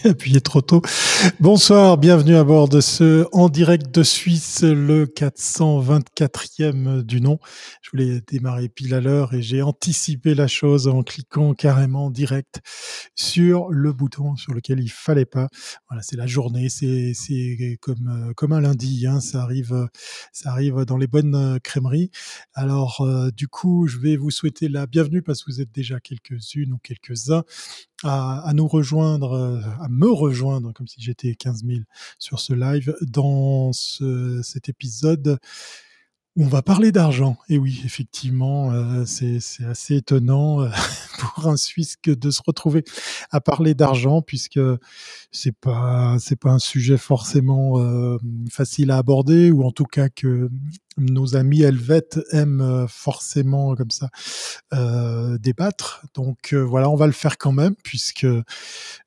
J'ai appuyé trop tôt. Bonsoir, bienvenue à bord de ce en direct de Suisse, le 424e du nom. Je voulais démarrer pile à l'heure et j'ai anticipé la chose en cliquant carrément direct sur le bouton sur lequel il fallait pas. Voilà, c'est la journée, c'est c'est comme comme un lundi, hein, ça arrive ça arrive dans les bonnes crèmeries. Alors euh, du coup, je vais vous souhaiter la bienvenue parce que vous êtes déjà quelques-unes ou quelques-uns à, à, nous rejoindre, euh, à me rejoindre, comme si j'étais 15 000 sur ce live, dans ce, cet épisode où on va parler d'argent. Et oui, effectivement, euh, c'est assez étonnant euh, pour un Suisse que de se retrouver à parler d'argent, puisque c'est pas c'est pas un sujet forcément euh, facile à aborder, ou en tout cas que nos amis helvètes aiment euh, forcément comme ça euh, débattre. Donc euh, voilà, on va le faire quand même, puisque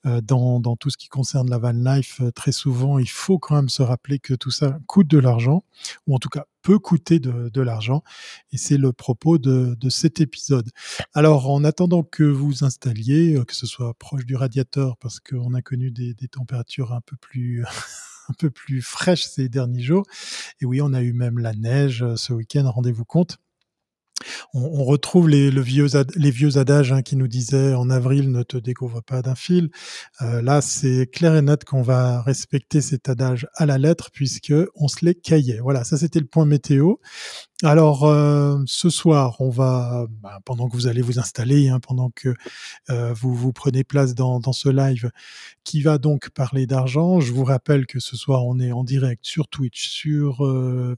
dans, dans tout ce qui concerne la van life, très souvent, il faut quand même se rappeler que tout ça coûte de l'argent, ou en tout cas peut coûter de, de l'argent. Et c'est le propos de, de, cet épisode. Alors, en attendant que vous installiez, que ce soit proche du radiateur, parce qu'on a connu des, des températures un peu plus un peu plus fraîche ces derniers jours. Et oui, on a eu même la neige euh, ce week-end, rendez-vous compte. On, retrouve les, le vieux, les vieux adages hein, qui nous disaient en avril ne te découvre pas d'un fil. Euh, là, c'est clair et net qu'on va respecter cet adage à la lettre puisque on se les caillait. Voilà, ça c'était le point météo. Alors euh, ce soir, on va, bah, pendant que vous allez vous installer, hein, pendant que euh, vous vous prenez place dans, dans, ce live, qui va donc parler d'argent. Je vous rappelle que ce soir, on est en direct sur Twitch, sur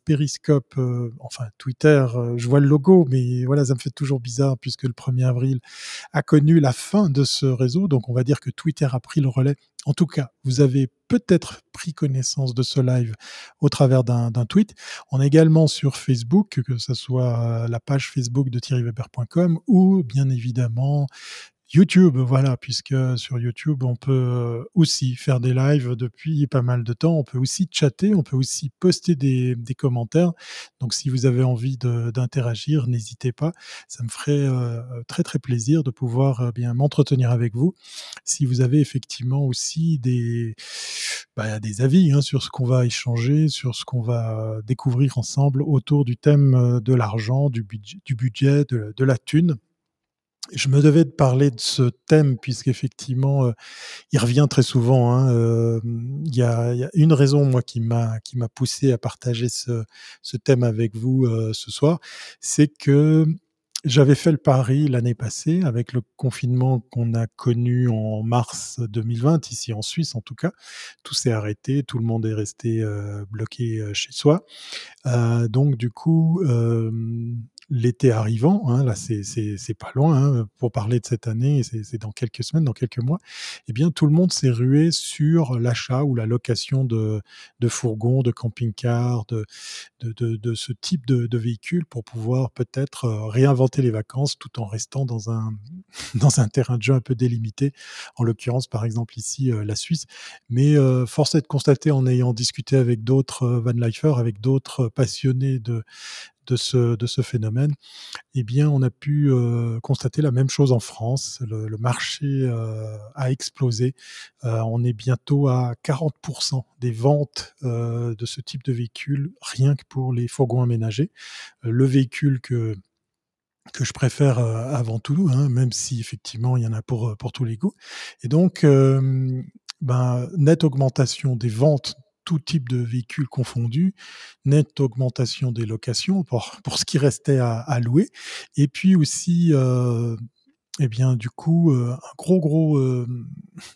Periscope, enfin Twitter. Je vois le logo, mais voilà, ça me fait toujours bizarre puisque le 1er avril a connu la fin de ce réseau. Donc on va dire que Twitter a pris le relais en tout cas, vous avez peut-être pris connaissance de ce live au travers d'un tweet. On est également sur Facebook, que ce soit la page Facebook de thierryweber.com ou bien évidemment YouTube, voilà, puisque sur YouTube, on peut euh, aussi faire des lives depuis pas mal de temps. On peut aussi chatter, on peut aussi poster des, commentaires. Donc, si vous avez envie d'interagir, n'hésitez pas. Ça me ferait euh, très très plaisir de pouvoir euh, bien m'entretenir avec vous. Si vous avez effectivement aussi des bah, des avis hein, sur ce qu'on va échanger, sur ce qu'on va découvrir ensemble autour du thème de l'argent, du budget, du budget de la thune je me devais de parler de ce thème puisqu'effectivement, euh, il revient très souvent. Hein, euh, il y, a, une raison moi qui m'a qui m'a poussé à partager ce, thème avec vous euh, ce soir, c'est que j'avais fait le pari l'année passée avec le confinement qu'on a connu en mars 2020 ici en Suisse en tout cas. Tout s'est arrêté, tout le monde est resté euh, bloqué chez soi. Donc du coup, l'été arrivant, hein, là c'est pas loin hein, pour parler de cette année, c'est dans quelques semaines, dans quelques mois, eh bien tout le monde s'est rué sur l'achat ou la location de, de fourgons, de camping-cars, de, de, de, ce type de, de véhicules pour pouvoir peut-être euh, réinventer les vacances tout en restant dans un, dans un terrain de jeu un peu délimité, en l'occurrence par exemple ici euh, la Suisse. Mais euh, force est de constater en ayant discuté avec d'autres euh, van lifers, avec d'autres passionnés de, de ce, de ce phénomène, eh bien, on a pu euh, constater la même chose en France. Le, marché euh, a explosé. Euh, on est bientôt à 40% des ventes de ce type de véhicule, rien que pour les fourgons aménagés. Le véhicule que que je préfère avant tout, hein, même si effectivement il y en a pour, pour tous les goûts. Et donc, ben, nette augmentation des ventes tout type de véhicules confondus, nette augmentation des locations pour, pour ce qui restait à, louer, et puis aussi, euh, eh bien, du coup, euh, un gros, gros, euh,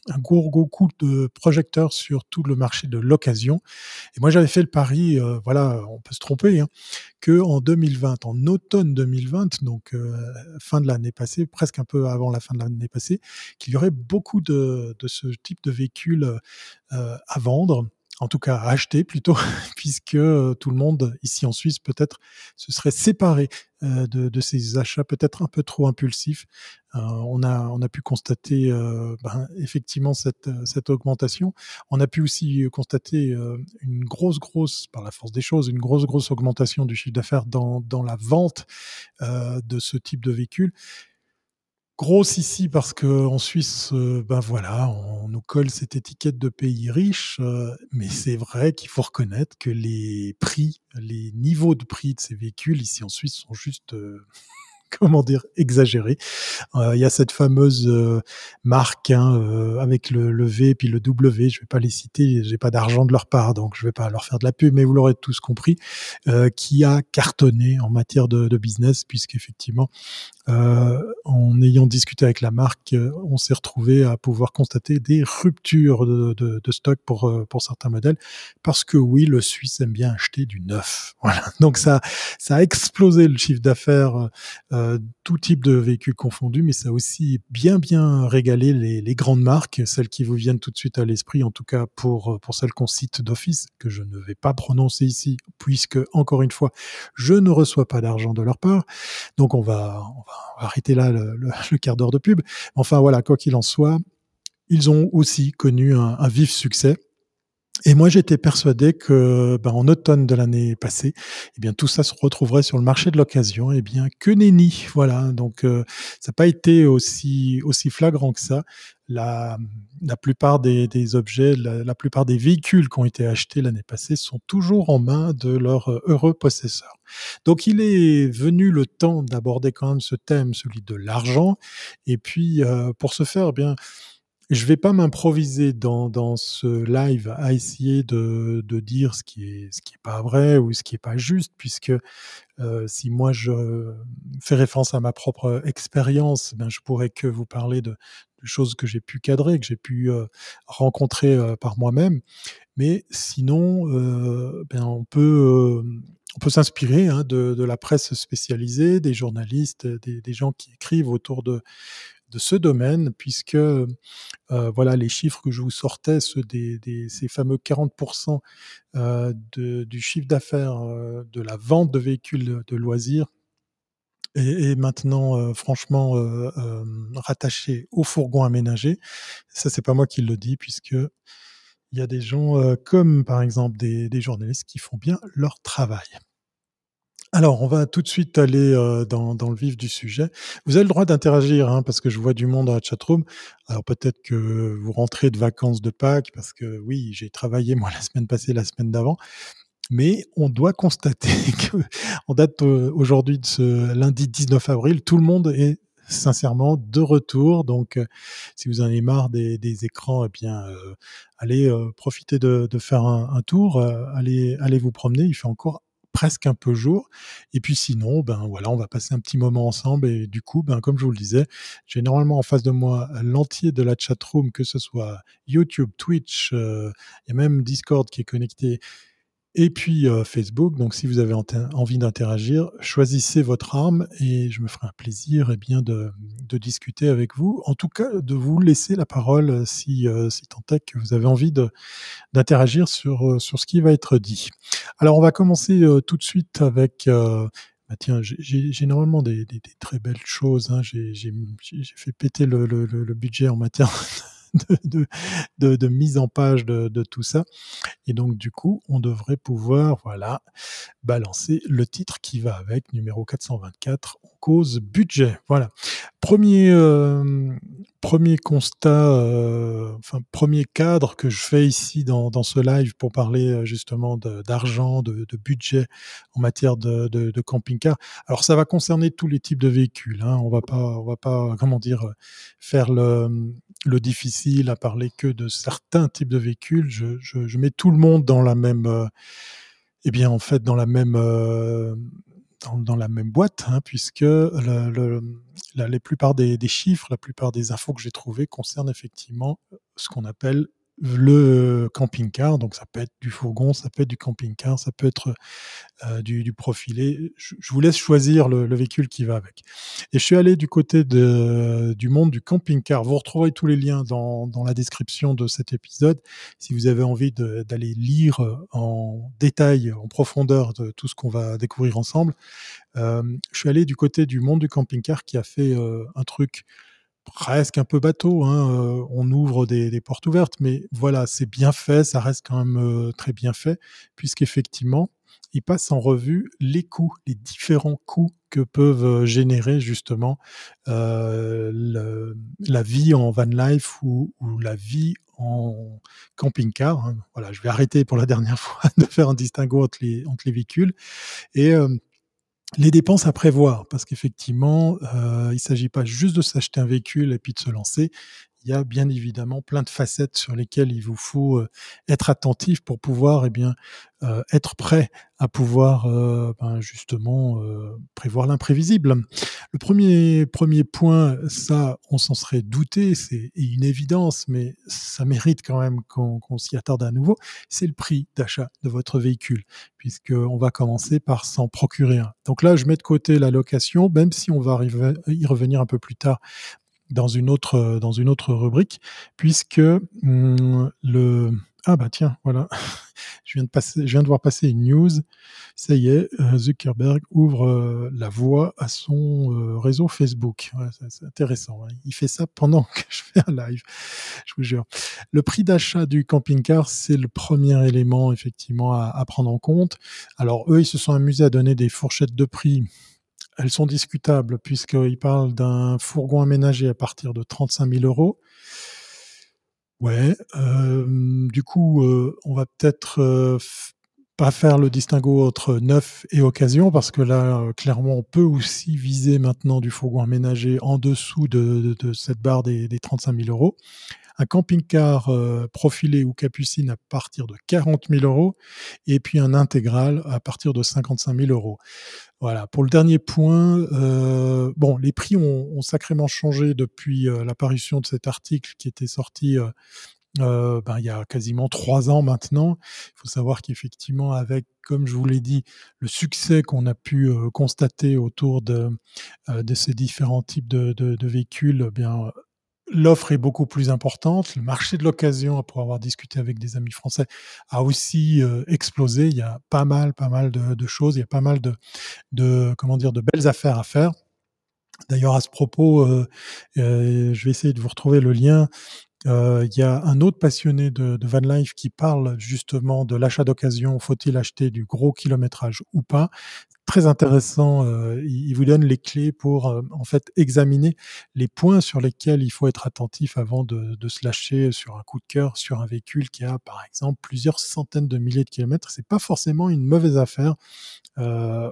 un gros, gros coup de projecteur sur tout le marché de l'occasion. Et moi, j'avais fait le pari, voilà, on peut se tromper, hein, que en 2020, en automne 2020, donc fin de l'année passée, presque un peu avant la fin de l'année passée, qu'il y aurait beaucoup de, de ce type de véhicules à vendre en tout cas acheter plutôt, puisque euh, tout le monde ici en Suisse peut-être se serait séparé euh, de, de, ces achats peut-être un peu trop impulsifs. Euh, on, a, on a pu constater ben, effectivement cette, cette augmentation. On a pu aussi constater une grosse, grosse, par la force des choses, une grosse, grosse augmentation du chiffre d'affaires dans, dans la vente de ce type de véhicule Grosse ici parce qu'en Suisse, euh, ben voilà, on nous colle cette étiquette de pays riche, euh, mais c'est vrai qu'il faut reconnaître que les prix, les niveaux de prix de ces véhicules ici en Suisse sont juste euh, comment dire, exagéré. Euh, il y a cette fameuse euh, marque hein, euh, avec le, le, V et puis le W. Je vais pas les citer, j'ai pas d'argent de leur part, donc je vais pas leur faire de la pub, mais vous l'aurez tous compris, qui a cartonné en matière de, de business, puisqu'effectivement, en ayant discuté avec la marque, on s'est retrouvé à pouvoir constater des ruptures de, de, de, stock pour pour certains modèles, parce que oui, le Suisse aime bien acheter du neuf. Voilà. Donc ça ça a explosé le chiffre d'affaires. Euh, tout type de véhicules confondus, mais ça a aussi bien bien régalé les, grandes marques, celles qui vous viennent tout de suite à l'esprit, en tout cas pour, pour celles qu'on cite d'office, que je ne vais pas prononcer ici, puisque, encore une fois, je ne reçois pas d'argent de leur part. Donc on va, on va arrêter là le, quart d'heure de pub. Enfin voilà, quoi qu'il en soit, ils ont aussi connu un vif succès. Et moi, j'étais persuadé que, ben, en automne de l'année passée, eh bien, tout ça se retrouverait sur le marché de l'occasion. Eh bien, que nenni, voilà. Donc, euh, ça n'a pas été aussi aussi flagrant que ça. La, la plupart des, des objets, la, la, plupart des véhicules qui ont été achetés l'année passée sont toujours en main de leurs heureux possesseurs. Donc, il est venu le temps d'aborder quand même ce thème, celui de l'argent. Et puis, euh, pour ce faire, eh bien je vais pas m'improviser dans, dans ce live à essayer de, de dire ce qui est ce qui est pas vrai ou ce qui est pas juste, puisque euh, si moi je fais référence à ma propre expérience, ben je pourrais que vous parler de, de choses que j'ai pu cadrer, que j'ai pu euh, rencontrer euh, par moi-même. Mais sinon, euh, ben on peut euh, on peut s'inspirer hein, de, de, la presse spécialisée, des journalistes, des, des gens qui écrivent autour de de ce domaine, puisque euh, voilà les chiffres que je vous sortais, ceux des, ces fameux 40% euh, du chiffre d'affaires euh, de la vente de véhicules de loisirs est, maintenant euh, franchement rattaché au fourgon aménagé. Ça, c'est pas moi qui le dis, puisque il y a des gens comme par exemple des journalistes qui font bien leur travail. Alors, on va tout de suite aller euh, dans, dans, le vif du sujet. Vous avez le droit d'interagir, hein, parce que je vois du monde dans la chatroom. Alors peut-être que vous rentrez de vacances de Pâques, parce que oui, j'ai travaillé moi la semaine passée, la semaine d'avant. Mais on doit constater que, en date euh, aujourd'hui de ce lundi 19 avril, tout le monde est sincèrement de retour. Donc, euh, si vous en avez marre des, des écrans, eh bien, euh, allez euh, profiter de, de, faire un, un tour, allez, allez vous promener. Il fait encore presque un peu jour. Et puis sinon, ben voilà, on va passer un petit moment ensemble. Et du coup, ben comme je vous le disais, j'ai normalement en face de moi l'entier de la chat room, que ce soit YouTube, Twitch, il y a même Discord qui est connecté et puis euh, Facebook. Donc, si vous avez envie d'interagir, choisissez votre arme et je me ferai un plaisir eh bien, de, de, discuter avec vous. En tout cas, de vous laisser la parole euh, si, euh, si tant est que vous avez envie d'interagir sur, sur ce qui va être dit. Alors, on va commencer tout de suite avec. Bah tiens, j'ai généralement des, des, des, très belles choses. Hein. J'ai fait péter le, le, le budget en matière de, de, mise en page de, de, tout ça. Et donc, du coup, on devrait pouvoir, voilà, balancer le titre qui va avec, numéro 424, cause budget. Voilà. Premier, euh, premier constat, euh, enfin, premier cadre que je fais ici dans, dans ce live pour parler euh, justement d'argent, de, budget en matière de, camping-car. Alors, ça va concerner tous les types de véhicules. Hein. On va pas, va pas, comment dire, faire le, le difficile à parler que de certains types de véhicules. Je, je, mets tout le monde dans la même, eh bien en fait dans la même, dans, la même boîte, hein, puisque la, plupart des, chiffres, la plupart des infos que j'ai trouvées concernent effectivement ce qu'on appelle le camping-car, donc ça peut être du fourgon, ça peut être du camping-car, ça peut être euh, du, profilé. Je, vous laisse choisir le, le, véhicule qui va avec. Et je suis allé du côté du monde du camping-car. Vous retrouverez tous les liens dans, dans, la description de cet épisode si vous avez envie d'aller lire en détail, en profondeur de tout ce qu'on va découvrir ensemble. Euh, je suis allé du côté du monde du camping-car qui a fait euh, un truc presque un peu bateau. Hein, on ouvre des, portes ouvertes, mais voilà, c'est bien fait, ça reste quand même très bien fait, puisqu'effectivement, il passe en revue les coûts, les différents coûts que peuvent générer justement euh, la vie en van life ou, la vie en camping-car. Hein. Voilà, je vais arrêter pour la dernière fois de faire un distinguo entre les, véhicules. Et euh, les dépenses à prévoir, parce qu'effectivement, euh, il ne s'agit pas juste de s'acheter un véhicule et puis de se lancer il y a bien évidemment plein de facettes sur lesquelles il vous faut être attentif pour pouvoir eh bien être prêt à pouvoir ben, justement prévoir l'imprévisible. Le premier premier point, ça on s'en serait douté, c'est une évidence, mais ça mérite quand même qu'on s'y attarde à nouveau. C'est le prix d'achat de votre véhicule, puisque on va commencer par s'en procurer un. Donc là, je mets de côté la location, même si on va y revenir un peu plus tard dans une autre dans une autre rubrique puisque hum, le ah bah tiens voilà. Je viens de passer je viens de voir passer une news. Ça y est euh, Zuckerberg ouvre euh, la voie à son euh, réseau Facebook. C'est intéressant hein. il fait ça pendant que je fais un live je vous jure. Le prix d'achat du camping-car c'est le premier élément effectivement à prendre en compte. Alors eux ils se sont amusés à donner des fourchettes de prix elles sont discutables puisqu'il parle d'un fourgon aménagé à partir de 35 000 euros. Ouais, euh, du coup, euh, on va peut-être euh, pas faire le distinguo entre neuf et occasion parce que là, clairement, on peut aussi viser maintenant du fourgon aménagé en dessous de, cette barre des, des 35 000 euros un camping-car profilé ou capucine à partir de 40 000 euros et puis un intégral à partir de 55 000 euros. Voilà. Pour le dernier point, euh, bon, les prix ont, sacrément changé depuis euh, l'apparition de cet article qui était sorti euh, euh, ben, il y a quasiment trois ans maintenant. Il faut savoir qu'effectivement, avec, comme je vous l'ai dit, le succès qu'on a pu constater autour de, ces différents types de véhicules, eh bien l'offre est beaucoup plus importante. Le marché de l'occasion, pour avoir discuté avec des amis français, a aussi euh, explosé. Il y a pas mal, pas mal de, choses. Il y a pas mal de, de, comment dire, de belles affaires à faire. D'ailleurs, à ce propos, euh, euh, je vais essayer de vous retrouver le lien. Il y a un autre passionné de, de van life qui parle justement de l'achat d'occasion. Faut-il acheter du gros kilométrage ou pas? Très intéressant. Euh, il vous donne les clés pour euh, en fait examiner les points sur lesquels il faut être attentif avant de, de, se lâcher sur un coup de cœur sur un véhicule qui a par exemple plusieurs centaines de milliers de kilomètres. C'est pas forcément une mauvaise affaire. Euh,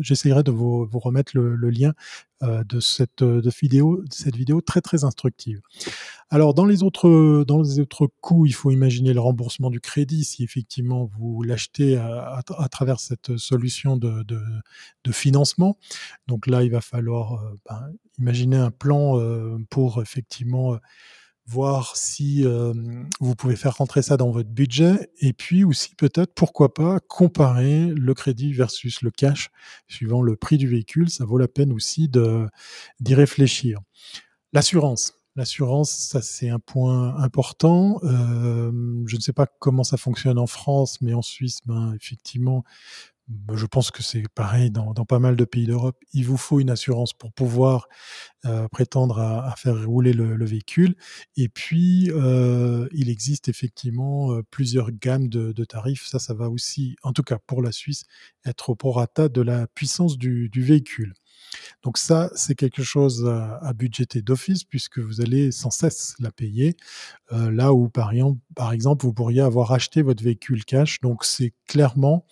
J'essaierai de vous, vous remettre le, le lien de cette de vidéo, de cette vidéo très très instructive. Alors dans les autres dans les autres coûts, il faut imaginer le remboursement du crédit si effectivement vous l'achetez à, à, travers cette solution de, de, de, financement. Donc là, il va falloir euh, ben, imaginer un plan euh, pour effectivement euh, voir si euh, vous pouvez faire rentrer ça dans votre budget. Et puis aussi peut-être pourquoi pas comparer le crédit versus le cash suivant le prix du véhicule. Ça vaut la peine aussi d'y réfléchir. L'assurance. L'assurance, ça c'est un point important. Euh, je ne sais pas comment ça fonctionne en France, mais en Suisse, ben effectivement, je pense que c'est pareil dans, pas mal de pays d'Europe. Il vous faut une assurance pour pouvoir euh, prétendre à, faire rouler le, le, véhicule. Et puis, euh, il existe effectivement euh, plusieurs gammes de, tarifs. Ça, ça va aussi, en tout cas pour la Suisse, être au prorata de la puissance du véhicule. Donc ça, c'est quelque chose à, à budgéter d'office puisque vous allez sans cesse la payer. Euh, là où, par exemple, vous pourriez avoir acheté votre véhicule cash. Donc c'est clairement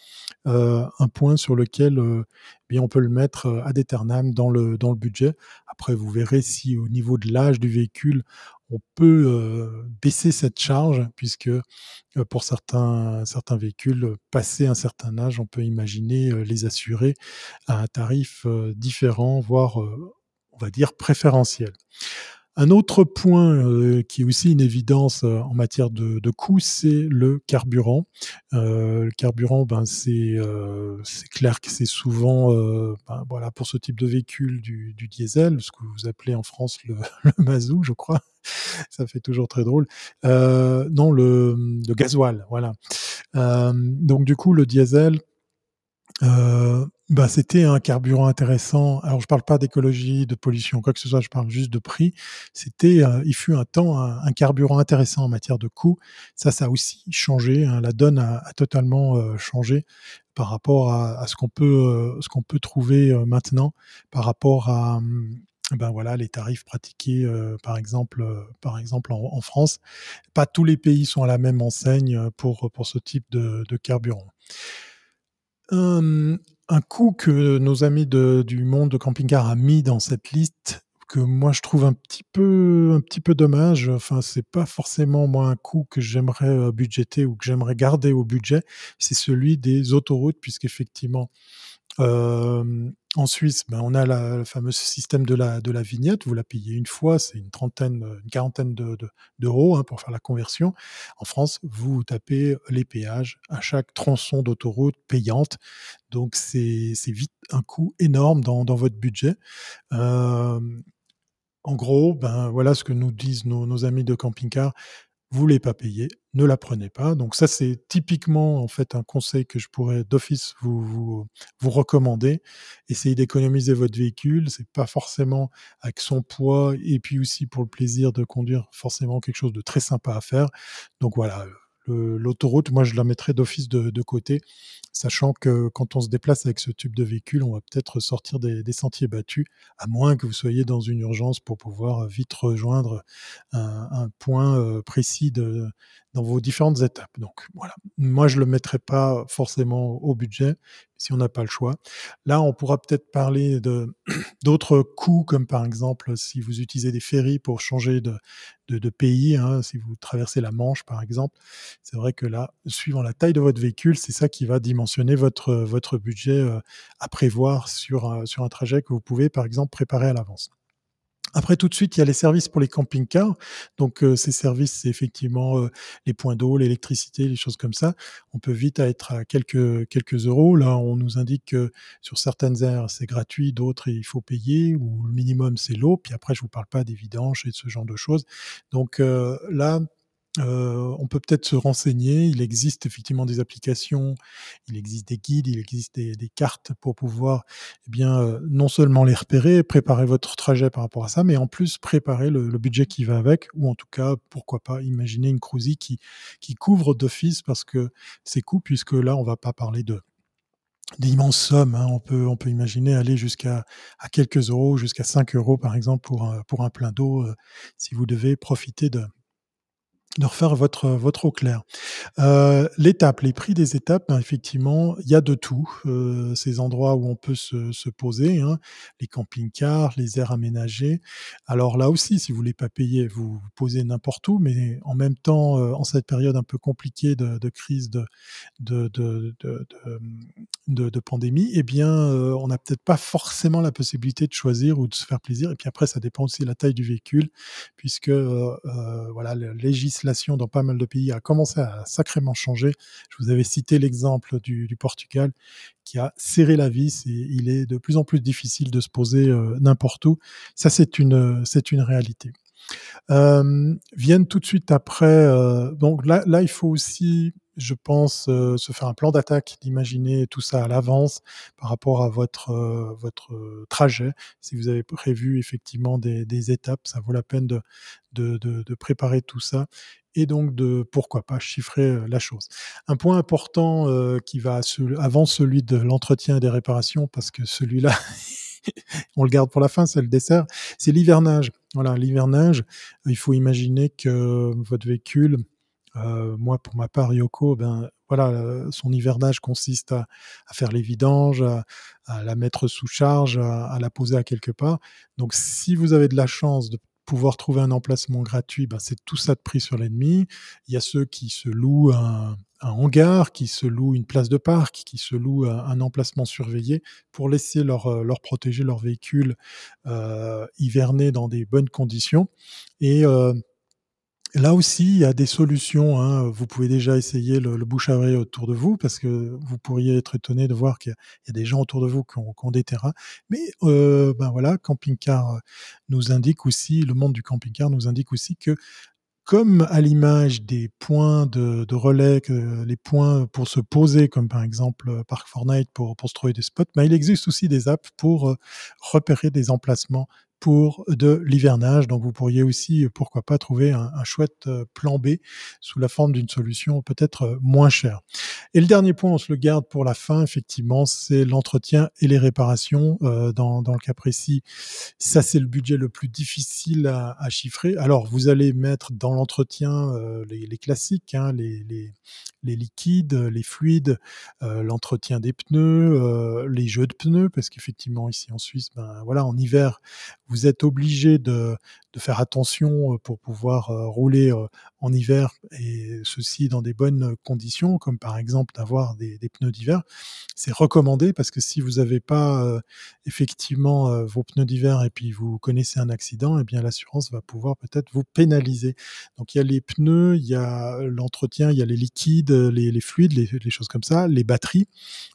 euh, un point sur lequel euh, eh bien on peut le mettre euh, ad aeternam dans le, dans le budget. Après, vous verrez si au niveau de l'âge du véhicule, on peut euh, baisser cette charge, puisque euh, pour certains, certains véhicules, passé un certain âge, on peut imaginer euh, les assurer à un tarif différent, voire, on va dire, préférentiel. Un autre point euh, qui est aussi une évidence euh, en matière de, de coût, c'est le carburant. Euh, le carburant, ben c'est c'est clair que c'est souvent, ben, voilà, pour ce type de véhicule du, diesel, ce que vous appelez en France le, le mazout, je crois. Ça fait toujours très drôle. non, le, le gasoil, voilà. donc du coup, le diesel. Bah, c'était un carburant intéressant. Alors, je parle pas d'écologie, de pollution, quoi que ce soit, je parle juste de prix. C'était, euh, il fut un temps un, carburant intéressant en matière de coût. Ça, ça a aussi changé. Hein. La donne a, totalement euh, changé par rapport à, ce qu'on peut, euh, ce peut trouver maintenant, par rapport à, hum, ben voilà, les tarifs pratiqués, par exemple, par exemple en, France. Pas tous les pays sont à la même enseigne pour, ce type de, de carburant. Hum, un coût que nos amis du monde de camping-car a mis dans cette liste que moi je trouve un petit peu un dommage. Enfin, c'est pas forcément moi un coût que j'aimerais euh, budgéter ou que j'aimerais garder au budget. C'est celui des autoroutes, puisqu'effectivement, euh, en Suisse, ben, on a le fameux système de la, de la vignette. Vous la payez une fois, c'est une trentaine, une quarantaine d'euros de, hein, pour faire la conversion. En France, vous tapez les péages à chaque tronçon d'autoroute payante. Donc, c'est vite un coût énorme dans, dans votre budget. Euh, en gros, ben voilà ce que nous disent nos, amis de camping-car voulez pas payer, ne la prenez pas. Donc ça, c'est typiquement en fait un conseil que je pourrais d'office vous, vous, vous recommander. Essayez d'économiser votre véhicule. C'est pas forcément avec son poids et puis aussi pour le plaisir de conduire forcément quelque chose de très sympa à faire. Donc voilà, l'autoroute, moi je la mettrais d'office de, côté, sachant que quand on se déplace avec ce type de véhicule, on va peut-être sortir des, sentiers battus, à moins que vous soyez dans une urgence pour pouvoir vite rejoindre un, un point euh, précis de, dans vos différentes étapes. Donc voilà, moi je le mettrai pas forcément au budget si on n'a pas le choix. Là, on pourra peut-être parler de d'autres coûts, comme par exemple si vous utilisez des ferries pour changer de, de, pays, hein, si vous traversez la Manche par exemple. C'est vrai que là, suivant la taille de votre véhicule, c'est ça qui va dimensionner votre votre budget euh, à prévoir sur sur un trajet que vous pouvez par exemple préparer à l'avance. Après, tout de suite, il y a les services pour les camping-cars. Donc, euh, ces services, c'est effectivement euh, les points d'eau, l'électricité, les choses comme ça. On peut vite être à quelques, quelques euros. Là, on nous indique que sur certaines aires, c'est gratuit, d'autres, il faut payer, ou le minimum, c'est l'eau. Puis après, je vous parle pas des et de ce genre de choses. Donc euh, là, euh, on peut peut-être se renseigner. Il existe effectivement des applications, il existe des guides, il existe des, cartes pour pouvoir, eh bien, euh, non seulement les repérer, préparer votre trajet par rapport à ça, mais en plus préparer le, budget qui va avec, ou en tout cas, pourquoi pas, imaginer une cruise qui, qui couvre d'office parce que c'est coûts, puisque là, on va pas parler de d'immenses sommes. Hein. On, peut, on peut imaginer aller jusqu'à à quelques euros, jusqu'à 5 euros par exemple pour un, pour un plein d'eau, euh, si vous devez profiter de, de refaire votre, votre eau claire. Euh, l'étape, les prix des étapes, ben, effectivement, il y a de tout. Euh, ces endroits où on peut se, se poser, hein, les camping-cars, les aires aménagées. Alors là aussi, si vous voulez pas payer, vous posez n'importe où, mais en même temps, euh, en cette période un peu compliquée de, crise de, de, de, de, pandémie, eh bien, euh, on n'a peut-être pas forcément la possibilité de choisir ou de se faire plaisir. Et puis après, ça dépend aussi de la taille du véhicule, puisque voilà, la dans pas mal de pays a commencé à sacrément changer. Je vous avais cité l'exemple du, Portugal qui a serré la vis et il est de plus en plus difficile de se poser euh, n'importe où. Ça, c'est une, c'est une réalité. Euh, viennent tout de suite après. Euh, donc là, là, il faut aussi je pense, euh, se faire un plan d'attaque, d'imaginer tout ça à l'avance par rapport à votre, euh, votre trajet. Si vous avez prévu effectivement des, des étapes, ça vaut la peine de, de, de, préparer tout ça et donc de, pourquoi pas, chiffrer euh, la chose. Un point important qui va avant celui de l'entretien et des réparations, parce que celui-là, on le garde pour la fin, c'est le dessert, c'est l'hivernage. Voilà, l'hivernage, il faut imaginer que votre véhicule, euh, moi, pour ma part, Yoko, ben voilà, euh, son hivernage consiste à, faire les vidanges, à, la mettre sous charge, à, la poser à quelque part. Donc, si vous avez de la chance de pouvoir trouver un emplacement gratuit, ben, c'est tout ça de prix sur l'ennemi. Il y a ceux qui se louent un, hangar, qui se louent une place de parc, qui se louent un, emplacement surveillé pour laisser leur, euh, leur protéger leur véhicule hiverner dans des bonnes conditions. Et Là aussi, il y a des solutions. Hein. Vous pouvez déjà essayer le, bouche à oreille autour de vous parce que vous pourriez être étonné de voir qu'il y, a des gens autour de vous qui ont, des terrains. Mais euh, ben voilà, camping-car nous indique aussi, le monde du camping-car nous indique aussi que comme à l'image des points de, relais, que les points pour se poser, comme par exemple Park Fortnite pour, pour se trouver des spots, mais ben, il existe aussi des apps pour repérer des emplacements de l'hivernage. Donc vous pourriez aussi, pourquoi pas, trouver un, chouette euh, plan B sous la forme d'une solution peut-être euh, moins chère. Et le dernier point, on se le garde pour la fin, effectivement, c'est l'entretien et les réparations. Euh, dans, le cas précis, ça c'est le budget le plus difficile à, chiffrer. Alors vous allez mettre dans l'entretien les, classiques, hein, les, liquides, les fluides, l'entretien des pneus, les jeux de pneus, parce qu'effectivement ici en Suisse, ben voilà, en hiver, vous êtes obligé de, de, faire attention pour pouvoir rouler en hiver et ceci dans des bonnes conditions, comme par exemple d'avoir des, pneus d'hiver. C'est recommandé parce que si vous n'avez pas effectivement vos pneus d'hiver et puis vous connaissez un accident, eh bien l'assurance va pouvoir peut-être vous pénaliser. Donc il y a les pneus, il y a l'entretien, il y a les liquides, les, fluides, les, choses comme ça, les batteries,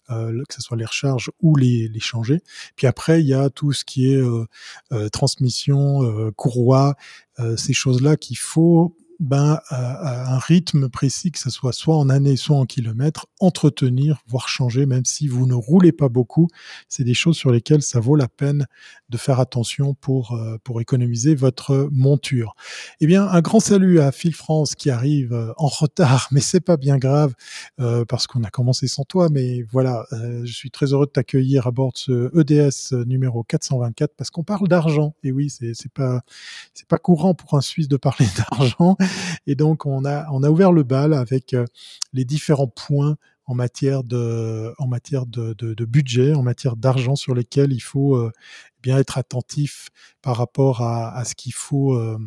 que ce soit les recharges ou les, les changer. Puis après il y a tout ce qui est transmission, courroie, euh, ces choses-là qu'il faut ben, à, un rythme précis, que ce soit soit en années, soit en kilomètres, entretenir, voire changer, même si vous ne roulez pas beaucoup. C'est des choses sur lesquelles ça vaut la peine de faire attention pour, euh, pour économiser votre monture. Eh bien, un grand salut à Phil France qui arrive euh, en retard, mais c'est pas bien grave euh, parce qu'on a commencé sans toi. Mais voilà, euh, je suis très heureux de t'accueillir à bord de ce EDS numéro 424 parce qu'on parle d'argent. Et oui, c'est pas c'est pas courant pour un Suisse de parler d'argent. Et donc, on a, on a ouvert le bal avec euh, les différents points en matière de, en matière de, budget, en matière d'argent sur lesquels il faut euh, bien être attentif par rapport à, à ce qu'il faut euh,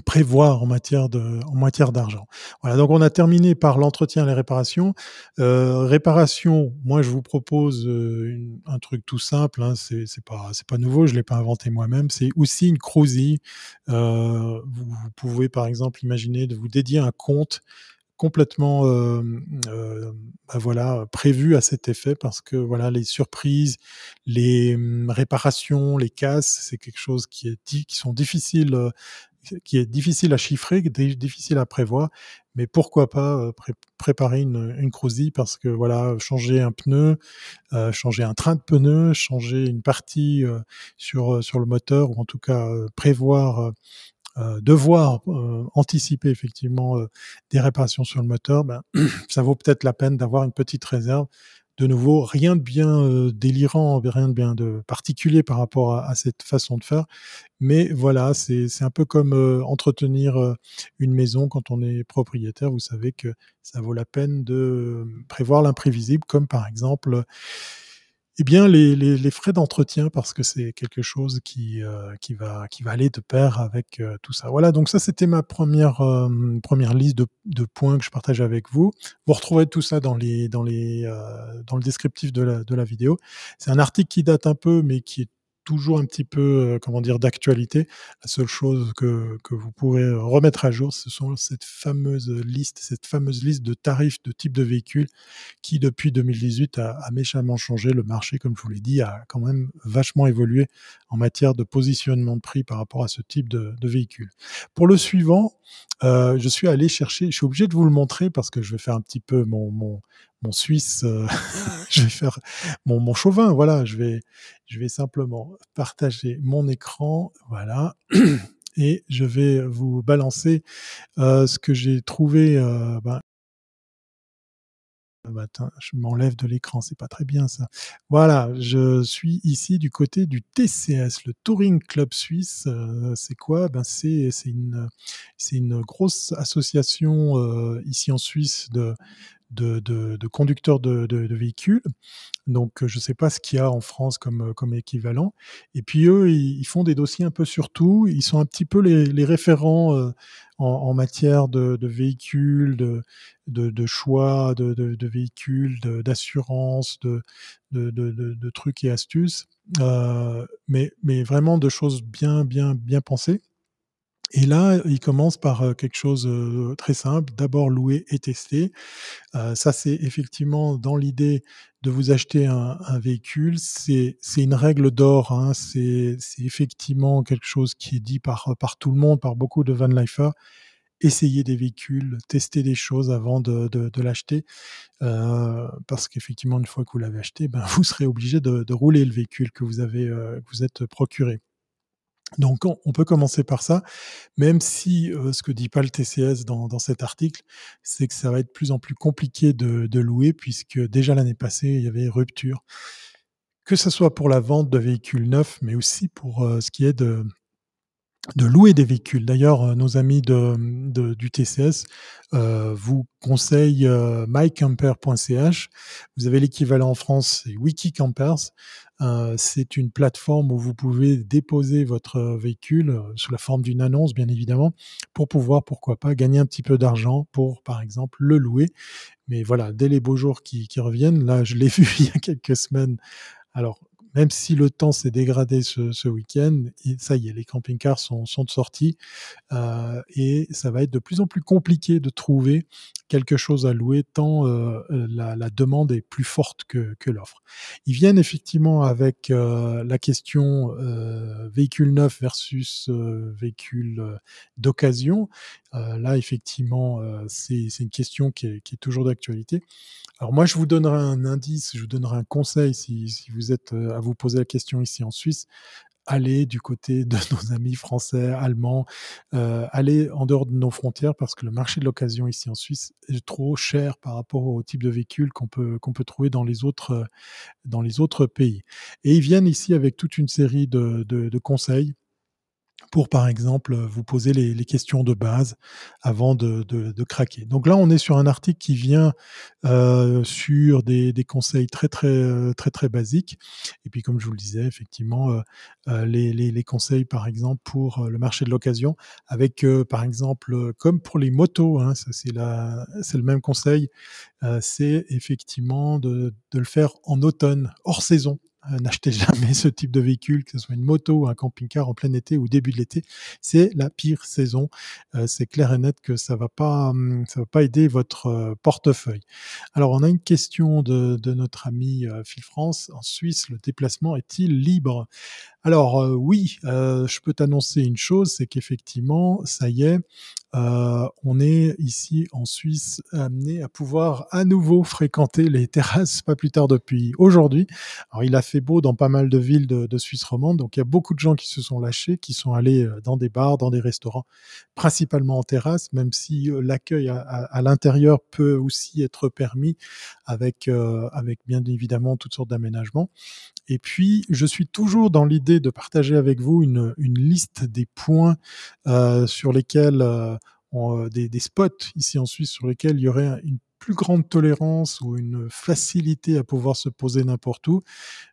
prévoir en matière de en matière d'argent. Voilà, donc on a terminé par l'entretien et les réparations. Euh, réparation, moi je vous propose euh, une, un truc tout simple, hein, c'est pas c'est pas nouveau, je l'ai pas inventé moi-même. C'est aussi une crusie. Euh, vous, pouvez par exemple imaginer de vous dédier un compte complètement euh, euh, bah voilà prévu à cet effet parce que voilà les surprises, les hum, réparations, les casses, c'est quelque chose qui est qui sont difficiles qui est difficile à chiffrer, difficile à prévoir, mais pourquoi pas euh, pré préparer une, une crusie parce que voilà, changer un pneu, euh, changer un train de pneus, changer une partie euh, sur euh, sur le moteur ou en tout cas euh, prévoir euh, devoir anticiper effectivement des réparations sur le moteur, ben, ça vaut peut-être la peine d'avoir une petite réserve de nouveau, rien de bien euh, délirant, rien de bien de particulier par rapport à, cette façon de faire. Mais voilà, c'est un peu comme euh, entretenir euh, une maison quand on est propriétaire. Vous savez que ça vaut la peine de prévoir l'imprévisible, comme par exemple eh bien, les, les, les frais d'entretien, parce que c'est quelque chose qui, euh, qui, va, qui va aller de pair avec euh, tout ça. Voilà, donc ça, c'était ma première, euh, première liste de, de, points que je partage avec vous. Vous retrouverez tout ça dans, les, dans, les, euh, dans le descriptif de la, de la vidéo. C'est un article qui date un peu, mais qui est toujours un petit peu, euh, comment dire, d'actualité. La seule chose que, que vous pourrez remettre à jour, ce sont cette fameuse liste, cette fameuse liste de tarifs de type de véhicule qui, depuis 2018, a, méchamment changé. Le marché, comme je vous l'ai dit, a quand même vachement évolué en matière de positionnement de prix par rapport à ce type de, de véhicule. Pour le suivant, euh, je suis allé chercher, je suis obligé de vous le montrer parce que je vais faire un petit peu mon, mon, mon suisse, euh, je vais faire mon, mon chauvin, voilà, je vais, je vais simplement partager mon écran, voilà, et je vais vous balancer euh, ce que j'ai trouvé. Euh, ben, ah attends, je m'enlève de l'écran, c'est pas très bien ça. Voilà, je suis ici du côté du TCS, le Touring Club Suisse. Euh, c'est quoi? Ben c'est c'est une c'est une grosse association euh, ici en Suisse de de, conducteurs de, véhicules. Donc, je ne sais pas ce qu'il y a en France comme, comme équivalent. Et puis, eux, ils, font des dossiers un peu sur tout. Ils sont un petit peu les, référents euh, en, matière de, véhicules, de, choix de, véhicules, d'assurance, de, trucs et astuces. Euh, mais, mais vraiment de choses bien, bien, bien pensées. Et là, il commence par quelque chose de très simple. D'abord louer et tester. ça, c'est effectivement dans l'idée de vous acheter un, véhicule. C'est une règle d'or. Hein. C'est effectivement quelque chose qui est dit par, par tout le monde, par beaucoup de van lifers. Essayez des véhicules, tester des choses avant de, l'acheter. Euh, parce qu'effectivement, une fois que vous l'avez acheté, ben, vous serez obligé de, rouler le véhicule que vous avez, euh, que vous êtes procuré. Donc on, peut commencer par ça, même si euh, ce que dit pas le TCS dans, cet article, c'est que ça va être de plus en plus compliqué de, de louer, puisque déjà l'année passée, il y avait rupture, que ce soit pour la vente de véhicules neufs, mais aussi pour euh, ce qui est de, de louer des véhicules. D'ailleurs, euh, nos amis du TCS euh, vous conseillent euh, mycamper.ch. Vous avez l'équivalent en France, c'est Wikicampers. Euh, c'est une plateforme où vous pouvez déposer votre véhicule sous la forme d'une annonce, bien évidemment, pour pouvoir, pourquoi pas, gagner un petit peu d'argent pour, par exemple, le louer. Mais voilà, dès les beaux jours qui, qui reviennent, là, je l'ai vu il y a quelques semaines. Alors, même si le temps s'est dégradé ce, ce week-end, ça y est, les camping-cars sont, sont de sortie euh, et ça va être de plus en plus compliqué de trouver quelque chose à louer tant euh, la, la, demande est plus forte que, l'offre. Ils viennent effectivement avec euh, la question euh, véhicule neuf versus euh, véhicule d'occasion. là, effectivement, c'est une question qui est, toujours d'actualité. Alors moi, je vous donnerai un indice, je vous donnerai un conseil si, vous êtes euh, à vous poser la question ici en Suisse. Allez du côté de nos amis français, allemands, euh, allez en dehors de nos frontières parce que le marché de l'occasion ici en Suisse est trop cher par rapport au type de véhicule qu'on peut, peut trouver dans les, autres, dans les autres pays. Et ils viennent ici avec toute une série de, de conseils pour, par exemple, vous poser les, questions de base avant de, de, craquer. Donc là, on est sur un article qui vient euh, sur des, des, conseils très, très, très, très basiques. Et puis, comme je vous le disais, effectivement, euh, euh les, les, les, conseils, par exemple, pour euh, le marché de l'occasion, avec, euh, par exemple, comme pour les motos, hein, c'est le même conseil, euh, c'est effectivement de, de le faire en automne, hors saison. Euh, n'achetez jamais ce type de véhicule, que ce soit une moto ou un camping-car en plein été ou début de l'été. C'est la pire saison. Euh, c'est clair et net que ça va pas, hum, va pas aider votre euh, portefeuille. Alors, on a une question de, de notre ami Phil France. En Suisse, le déplacement est-il libre? Alors euh, oui, euh, je peux t'annoncer une chose, c'est qu'effectivement, ça y est, euh, on est ici en Suisse amené à pouvoir à nouveau fréquenter les terrasses pas plus tard depuis aujourd'hui. Alors il a fait beau dans pas mal de villes de, Suisse romande, donc il y a beaucoup de gens qui se sont lâchés, qui sont allés dans des bars, dans des restaurants, principalement en terrasse, même si l'accueil à, à, l'intérieur peut aussi être permis avec, avec bien évidemment toutes sortes d'aménagements. Et puis, je suis toujours dans l'idée de partager avec vous une, liste des points euh, sur lesquels, euh, on, euh, des, spots ici en Suisse, sur lesquels il y aurait une plus grande tolérance ou une facilité à pouvoir se poser n'importe où.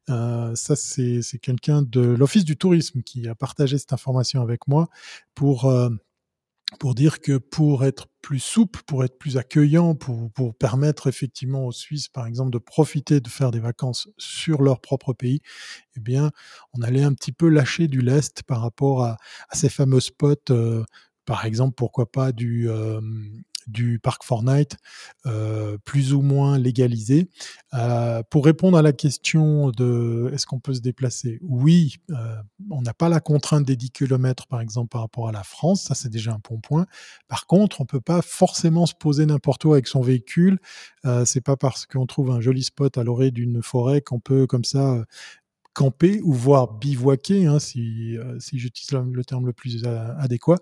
Ça, c'est quelqu'un de l'Office du tourisme qui a partagé cette information avec moi pour... Pour dire que pour être plus souple, pour être plus accueillant, pour, pour permettre effectivement aux Suisses, par exemple, de profiter de faire des vacances sur leur propre pays, eh bien, on allait un petit peu lâcher du lest par rapport à, à ces fameux spots, euh, par exemple, pourquoi pas du, euh, du parc Fortnite euh, plus ou moins légalisé. Euh, pour répondre à la question de est-ce qu'on peut se déplacer Oui, euh, on n'a pas la contrainte des 10 km par exemple par rapport à la France, ça c'est déjà un bon point. Par contre, on peut pas forcément se poser n'importe où avec son véhicule. C'est pas parce qu'on trouve un joli spot à l'orée d'une forêt qu'on peut comme ça camper ou voire bivouaquer, hein, si, euh, si j'utilise le terme le plus adéquat.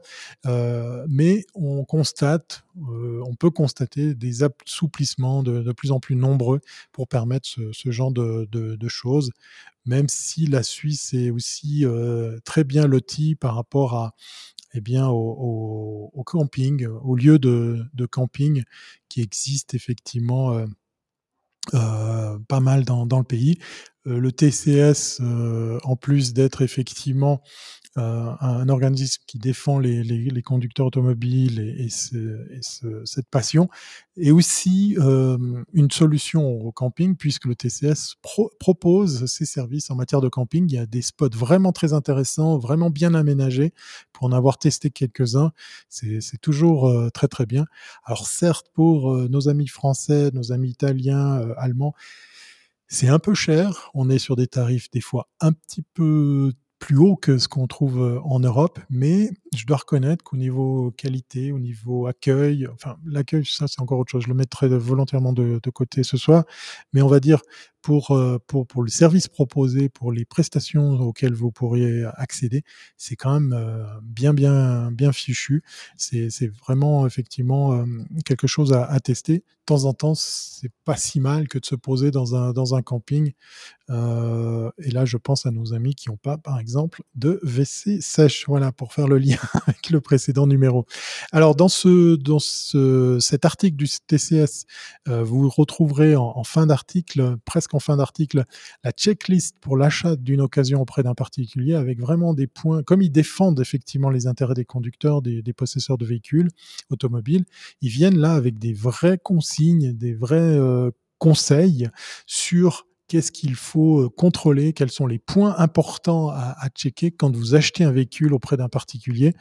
Euh, mais on constate, euh, on peut constater des assouplissements de, plus en plus nombreux pour permettre ce, genre de, choses, même si la Suisse est aussi euh, très bien lotie par rapport à eh bien, au, camping, au lieu de, camping qui existe effectivement euh, euh, pas mal dans, dans le pays. Euh, le TCS, euh, en plus d'être effectivement un organisme qui défend les, conducteurs automobiles et, et, ce, cette passion, et aussi une solution au camping puisque le TCS propose ses services en matière de camping. Il y a des spots vraiment très intéressants, vraiment bien aménagés. Pour en avoir testé quelques-uns, c'est toujours très très bien. Alors certes, pour nos amis français, nos amis italiens, allemands, c'est un peu cher. On est sur des tarifs des fois un petit peu plus haut que ce qu'on trouve euh, en Europe, mais je dois reconnaître qu'au niveau qualité, au niveau accueil, enfin l'accueil, ça c'est encore autre chose, je le mettrai volontairement de, côté ce soir, mais on va dire pour, euh, pour, pour le service proposé, pour les prestations auxquelles vous pourriez accéder, c'est quand même euh, bien, bien, bien fichu. C'est vraiment effectivement quelque chose à, tester. De temps en temps, c'est pas si mal que de se poser dans un, dans un camping. Euh, et là, je pense à nos amis qui n'ont pas, par exemple, de WC sèche. Voilà, pour faire le lien avec le précédent numéro. Alors, dans, ce, dans ce, cet article du TCS, euh, vous retrouverez en, en fin d'article, presque en fin d'article, la checklist pour l'achat d'une occasion auprès d'un particulier avec vraiment des points, comme ils défendent effectivement les intérêts des conducteurs, des, des possesseurs de véhicules automobiles, ils viennent là avec des vraies consignes, des vrais euh, conseils sur qu'est-ce qu'il faut euh, contrôler, quels sont les points importants à, checker quand vous achetez un véhicule auprès d'un particulier.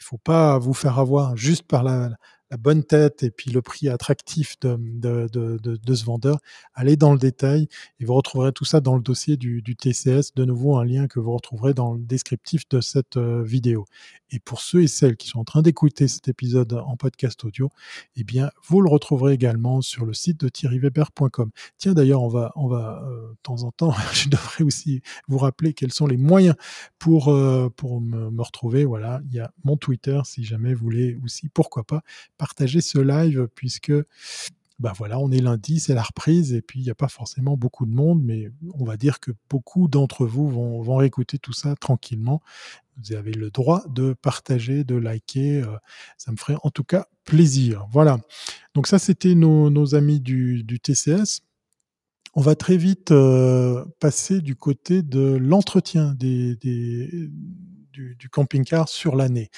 Il ne faut pas vous faire avoir juste par la, bonne tête et puis le prix attractif de, ce vendeur, allez dans le détail et vous retrouverez tout ça dans le dossier du, du, TCS. De nouveau, un lien que vous retrouverez dans le descriptif de cette euh, vidéo. Et pour ceux et celles qui sont en train d'écouter cet épisode en podcast audio, eh bien, vous le retrouverez également sur le site de thierryweber.com. Tiens, d'ailleurs, on va, on va euh, de temps en temps, je devrais aussi vous rappeler quels sont les moyens pour, euh, pour me, me retrouver. Voilà, il y a mon Twitter si jamais vous voulez aussi, pourquoi pas, partager ce live puisque ben voilà, on est lundi, c'est la reprise et puis il n'y a pas forcément beaucoup de monde, mais on va dire que beaucoup d'entre vous vont, vont écouter tout ça tranquillement. Vous avez le droit de partager, de liker, euh, ça me ferait en tout cas plaisir. Voilà, donc ça c'était nos, nos, amis du, du, TCS. On va très vite euh, passer du côté de l'entretien des, des du, camping-car sur l'année.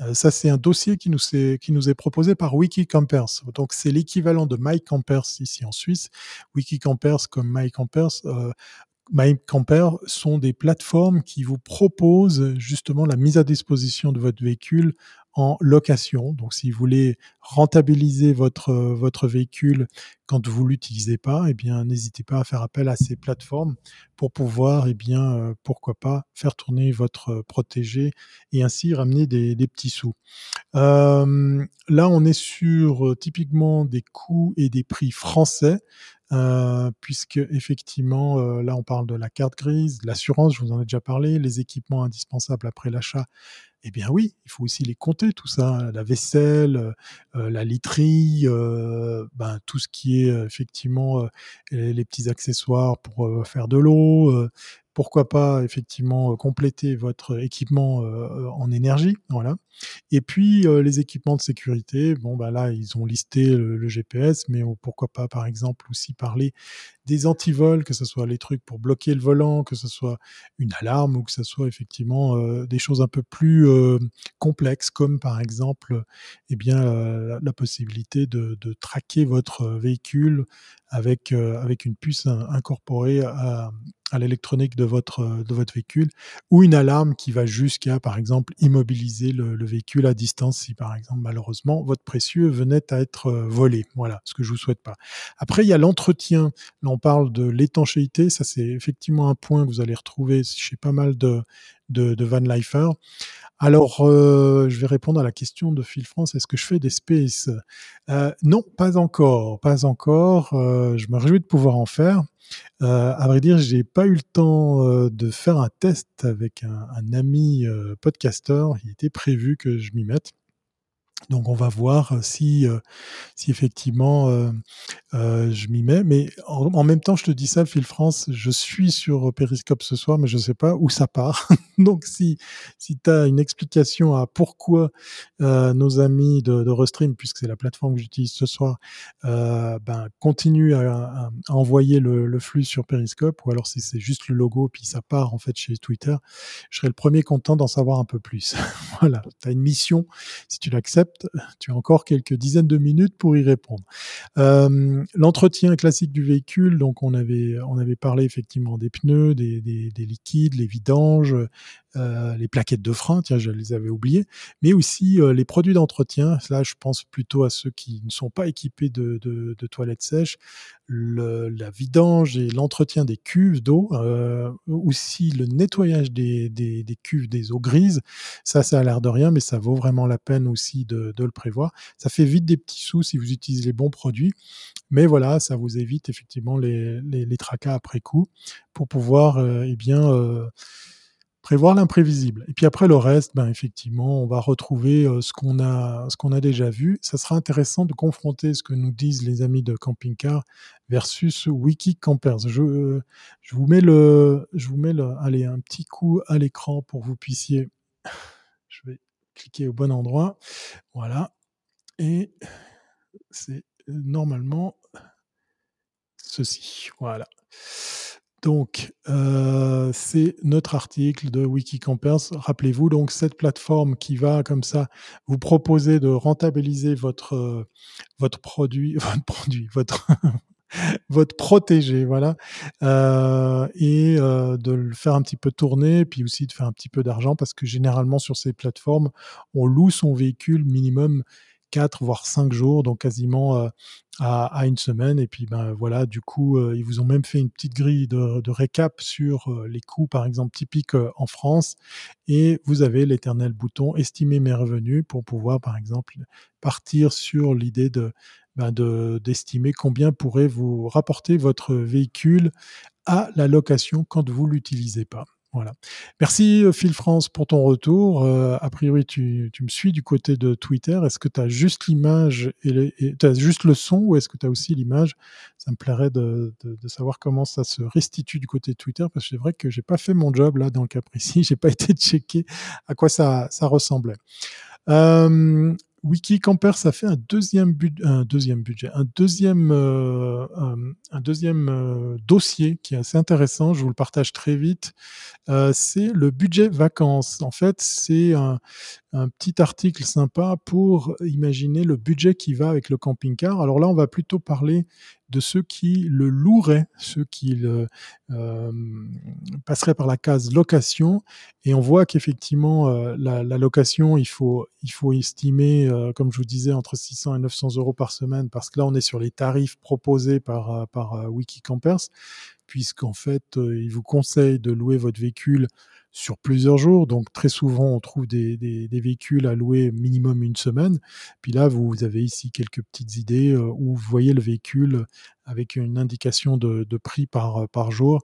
Euh, ça, c'est un dossier qui nous, est, qui nous est proposé par Wikicampers. Donc, c'est l'équivalent de MyCampers ici en Suisse. Wikicampers comme MyCampers euh, MyCamper sont des plateformes qui vous proposent justement la mise à disposition de votre véhicule en location. Donc, si vous voulez rentabiliser votre, votre véhicule quand vous l'utilisez pas, eh bien, n'hésitez pas à faire appel à ces plateformes pour pouvoir, eh bien, euh, pourquoi pas, faire tourner votre protégé et ainsi ramener des, petits sous. Euh, là, on est sur euh, typiquement des coûts et des prix français. Puisque effectivement, là on parle de la carte grise, l'assurance, je vous en ai déjà parlé, les équipements indispensables après l'achat eh bien oui, il faut aussi les compter, tout ça, la vaisselle, euh, la literie, euh, ben, tout ce qui est effectivement euh, les, petits accessoires pour faire de l'eau. pourquoi pas effectivement compléter votre équipement en énergie, voilà. Et puis les équipements de sécurité, bon bah là ils ont listé le GPS, mais pourquoi pas par exemple aussi parler des antivols, que ce soit les trucs pour bloquer le volant, que ce soit une alarme ou que ce soit effectivement euh, des choses un peu plus euh, complexes, comme par exemple eh bien, euh, la, possibilité de, traquer votre véhicule avec, avec une puce incorporée à, l'électronique de votre, de votre véhicule, ou une alarme qui va jusqu'à, par exemple, immobiliser le, le, véhicule à distance si, par exemple, malheureusement, votre précieux venait à être volé. Voilà, ce que je vous souhaite pas. Après, il y a l'entretien. On parle de l'étanchéité. Ça, c'est effectivement un point que vous allez retrouver chez pas mal de, Van Lifer. Alors, euh, je vais répondre à la question de Phil France. Est-ce que je fais des spaces? Euh, Non, pas encore, pas encore. Euh, je me réjouis de pouvoir en faire. À vrai dire, j'ai pas eu le temps de faire un test avec un, un ami podcasteur. Il était prévu que je m'y mette. Donc on va voir si, si effectivement je m'y mets. Mais en, même temps, je te dis ça, Phil France, je suis sur Periscope ce soir, mais je ne sais pas où ça part. Donc si, si tu as une explication à pourquoi nos amis de, de Restream, puisque c'est la plateforme que j'utilise ce soir, ben, continuent à, envoyer le, le, flux sur Periscope, ou alors si c'est juste le logo, puis ça part en fait chez Twitter, je serais le premier content d'en savoir un peu plus. voilà, tu as une mission, si tu l'acceptes tu as encore quelques dizaines de minutes pour y répondre. Euh, l'entretien classique du véhicule, donc on avait, on avait parlé effectivement des pneus, des, liquides, les vidanges, euh, les plaquettes de frein, tiens, je les avais oubliées, mais aussi euh, les produits d'entretien. Là, je pense plutôt à ceux qui ne sont pas équipés de, toilettes sèches, la vidange et l'entretien des cuves d'eau, aussi le nettoyage des, des, cuves des eaux grises. Ça, ça a l'air de rien, mais ça vaut vraiment la peine aussi de, de, le prévoir. Ça fait vite des petits sous si vous utilisez les bons produits, mais voilà, ça vous évite effectivement les, les, tracas après coup pour pouvoir euh, eh bien euh, prévoir l'imprévisible. Et puis après le reste, ben effectivement, on va retrouver euh, ce qu'on a, ce qu'on a déjà vu. Ça sera intéressant de confronter ce que nous disent les amis de Camping Car versus Wiki Campers. Je, je vous mets le, je vous mets le, allez, un petit coup à l'écran pour que vous puissiez. Je vais cliquer au bon endroit. Voilà. Et c'est normalement ceci. Voilà. Donc, euh, c'est notre article de Wikicampers. Rappelez-vous, donc, cette plateforme qui va, comme ça, vous proposer de rentabiliser votre, votre produit, votre produit, votre, votre protégé, voilà, euh, et euh, de le faire un petit peu tourner, puis aussi de faire un petit peu d'argent, parce que généralement sur ces plateformes, on loue son véhicule minimum 4 voire 5 jours, donc quasiment euh, à, une semaine. Et puis ben voilà, du coup, ils vous ont même fait une petite grille de, récap sur les coûts, par exemple, typiques en France. Et vous avez l'éternel bouton estimer mes revenus pour pouvoir, par exemple, partir sur l'idée de ben d'estimer combien pourrait vous rapporter votre véhicule à la location quand vous l'utilisez pas. Voilà. Merci euh, Phil France pour ton retour. Euh, a priori, tu, tu, me suis du côté de Twitter. Est-ce que tu as juste l'image et, tu as juste le son ou est-ce que tu as aussi l'image? Ça me plairait de, de, de, savoir comment ça se restitue du côté de Twitter parce que c'est vrai que j'ai pas fait mon job là dans le cas précis. J'ai pas été checké à quoi ça, ça ressemblait. Euh, Wikicamper, ça fait un deuxième, un deuxième budget, un deuxième, euh, un, deuxième euh, dossier qui est assez intéressant. Je vous le partage très vite. Euh, c'est le budget vacances. En fait, c'est un, un, petit article sympa pour imaginer le budget qui va avec le camping-car. Alors là, on va plutôt parler de ceux qui le loueraient, ceux qui le, euh, passeraient par la case location. Et on voit qu'effectivement, euh, la, la, location, il faut, il faut estimer, euh, comme je vous disais, entre 600 et 900 euros par semaine, parce que là, on est sur les tarifs proposés par, par Wikicampers, puisqu'en fait, il vous conseille de louer votre véhicule sur plusieurs jours. Donc très souvent, on trouve des, véhicules à louer minimum une semaine. Puis là, vous avez ici quelques petites idées euh, où vous voyez le véhicule avec une indication de, prix par, par jour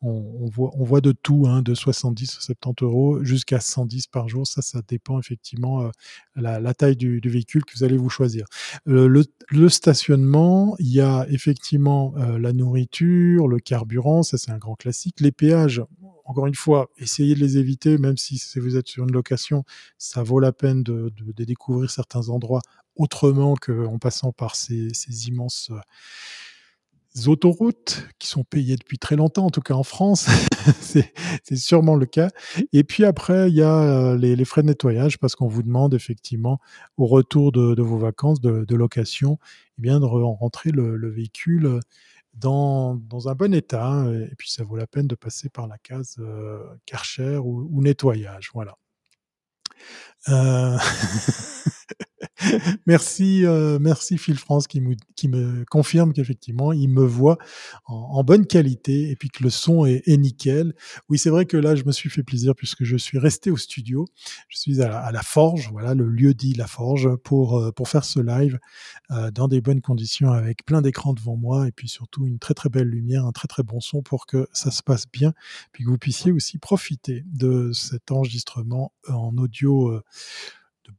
on, voit, de tout, hein, de 70 à 70 euros jusqu'à 110 par jour. Ça, ça dépend effectivement euh, la, taille du, véhicule que vous allez vous choisir. Euh, le, stationnement, il y a effectivement euh, la nourriture, le carburant, ça c'est un grand classique. Les péages, encore une fois, essayez de les éviter, même si vous êtes sur une location, ça vaut la peine de, découvrir certains endroits autrement qu'en passant par ces immenses autoroutes qui sont payées depuis très longtemps, en tout cas en France, c'est sûrement le cas. Et puis après, il y a euh, les, frais de nettoyage parce qu'on vous demande effectivement au retour de, vos vacances de, location, eh bien de rentrer le, véhicule dans, dans, un bon état. Et puis ça vaut la peine de passer par la case euh, Karcher ou, ou nettoyage. Voilà. Euh... merci, euh, merci Phil France qui me, qui me confirme qu'effectivement il me voit en, bonne qualité et puis que le son est, nickel. Oui, c'est vrai que là je me suis fait plaisir puisque je suis resté au studio. Je suis à la, Forge, voilà le lieu dit la Forge pour euh, pour faire ce live euh, dans des bonnes conditions avec plein d'écrans devant moi et puis surtout une très très belle lumière, un très très bon son pour que ça se passe bien puis que vous puissiez aussi profiter de cet enregistrement en audio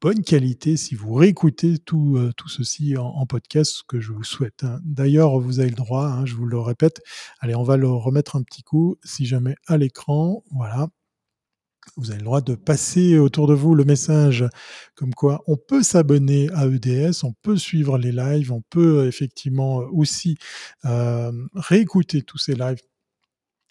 bonne qualité si vous réécoutez tout, euh, tout ceci en, podcast, ce que je vous souhaite. Hein. D'ailleurs, vous avez le droit, hein, je vous le répète. Allez, on va le remettre un petit coup, si jamais à l'écran. Voilà. Vous avez le droit de passer autour de vous le message comme quoi on peut s'abonner à EDS, on peut suivre les lives, on peut effectivement aussi euh, réécouter tous ces lives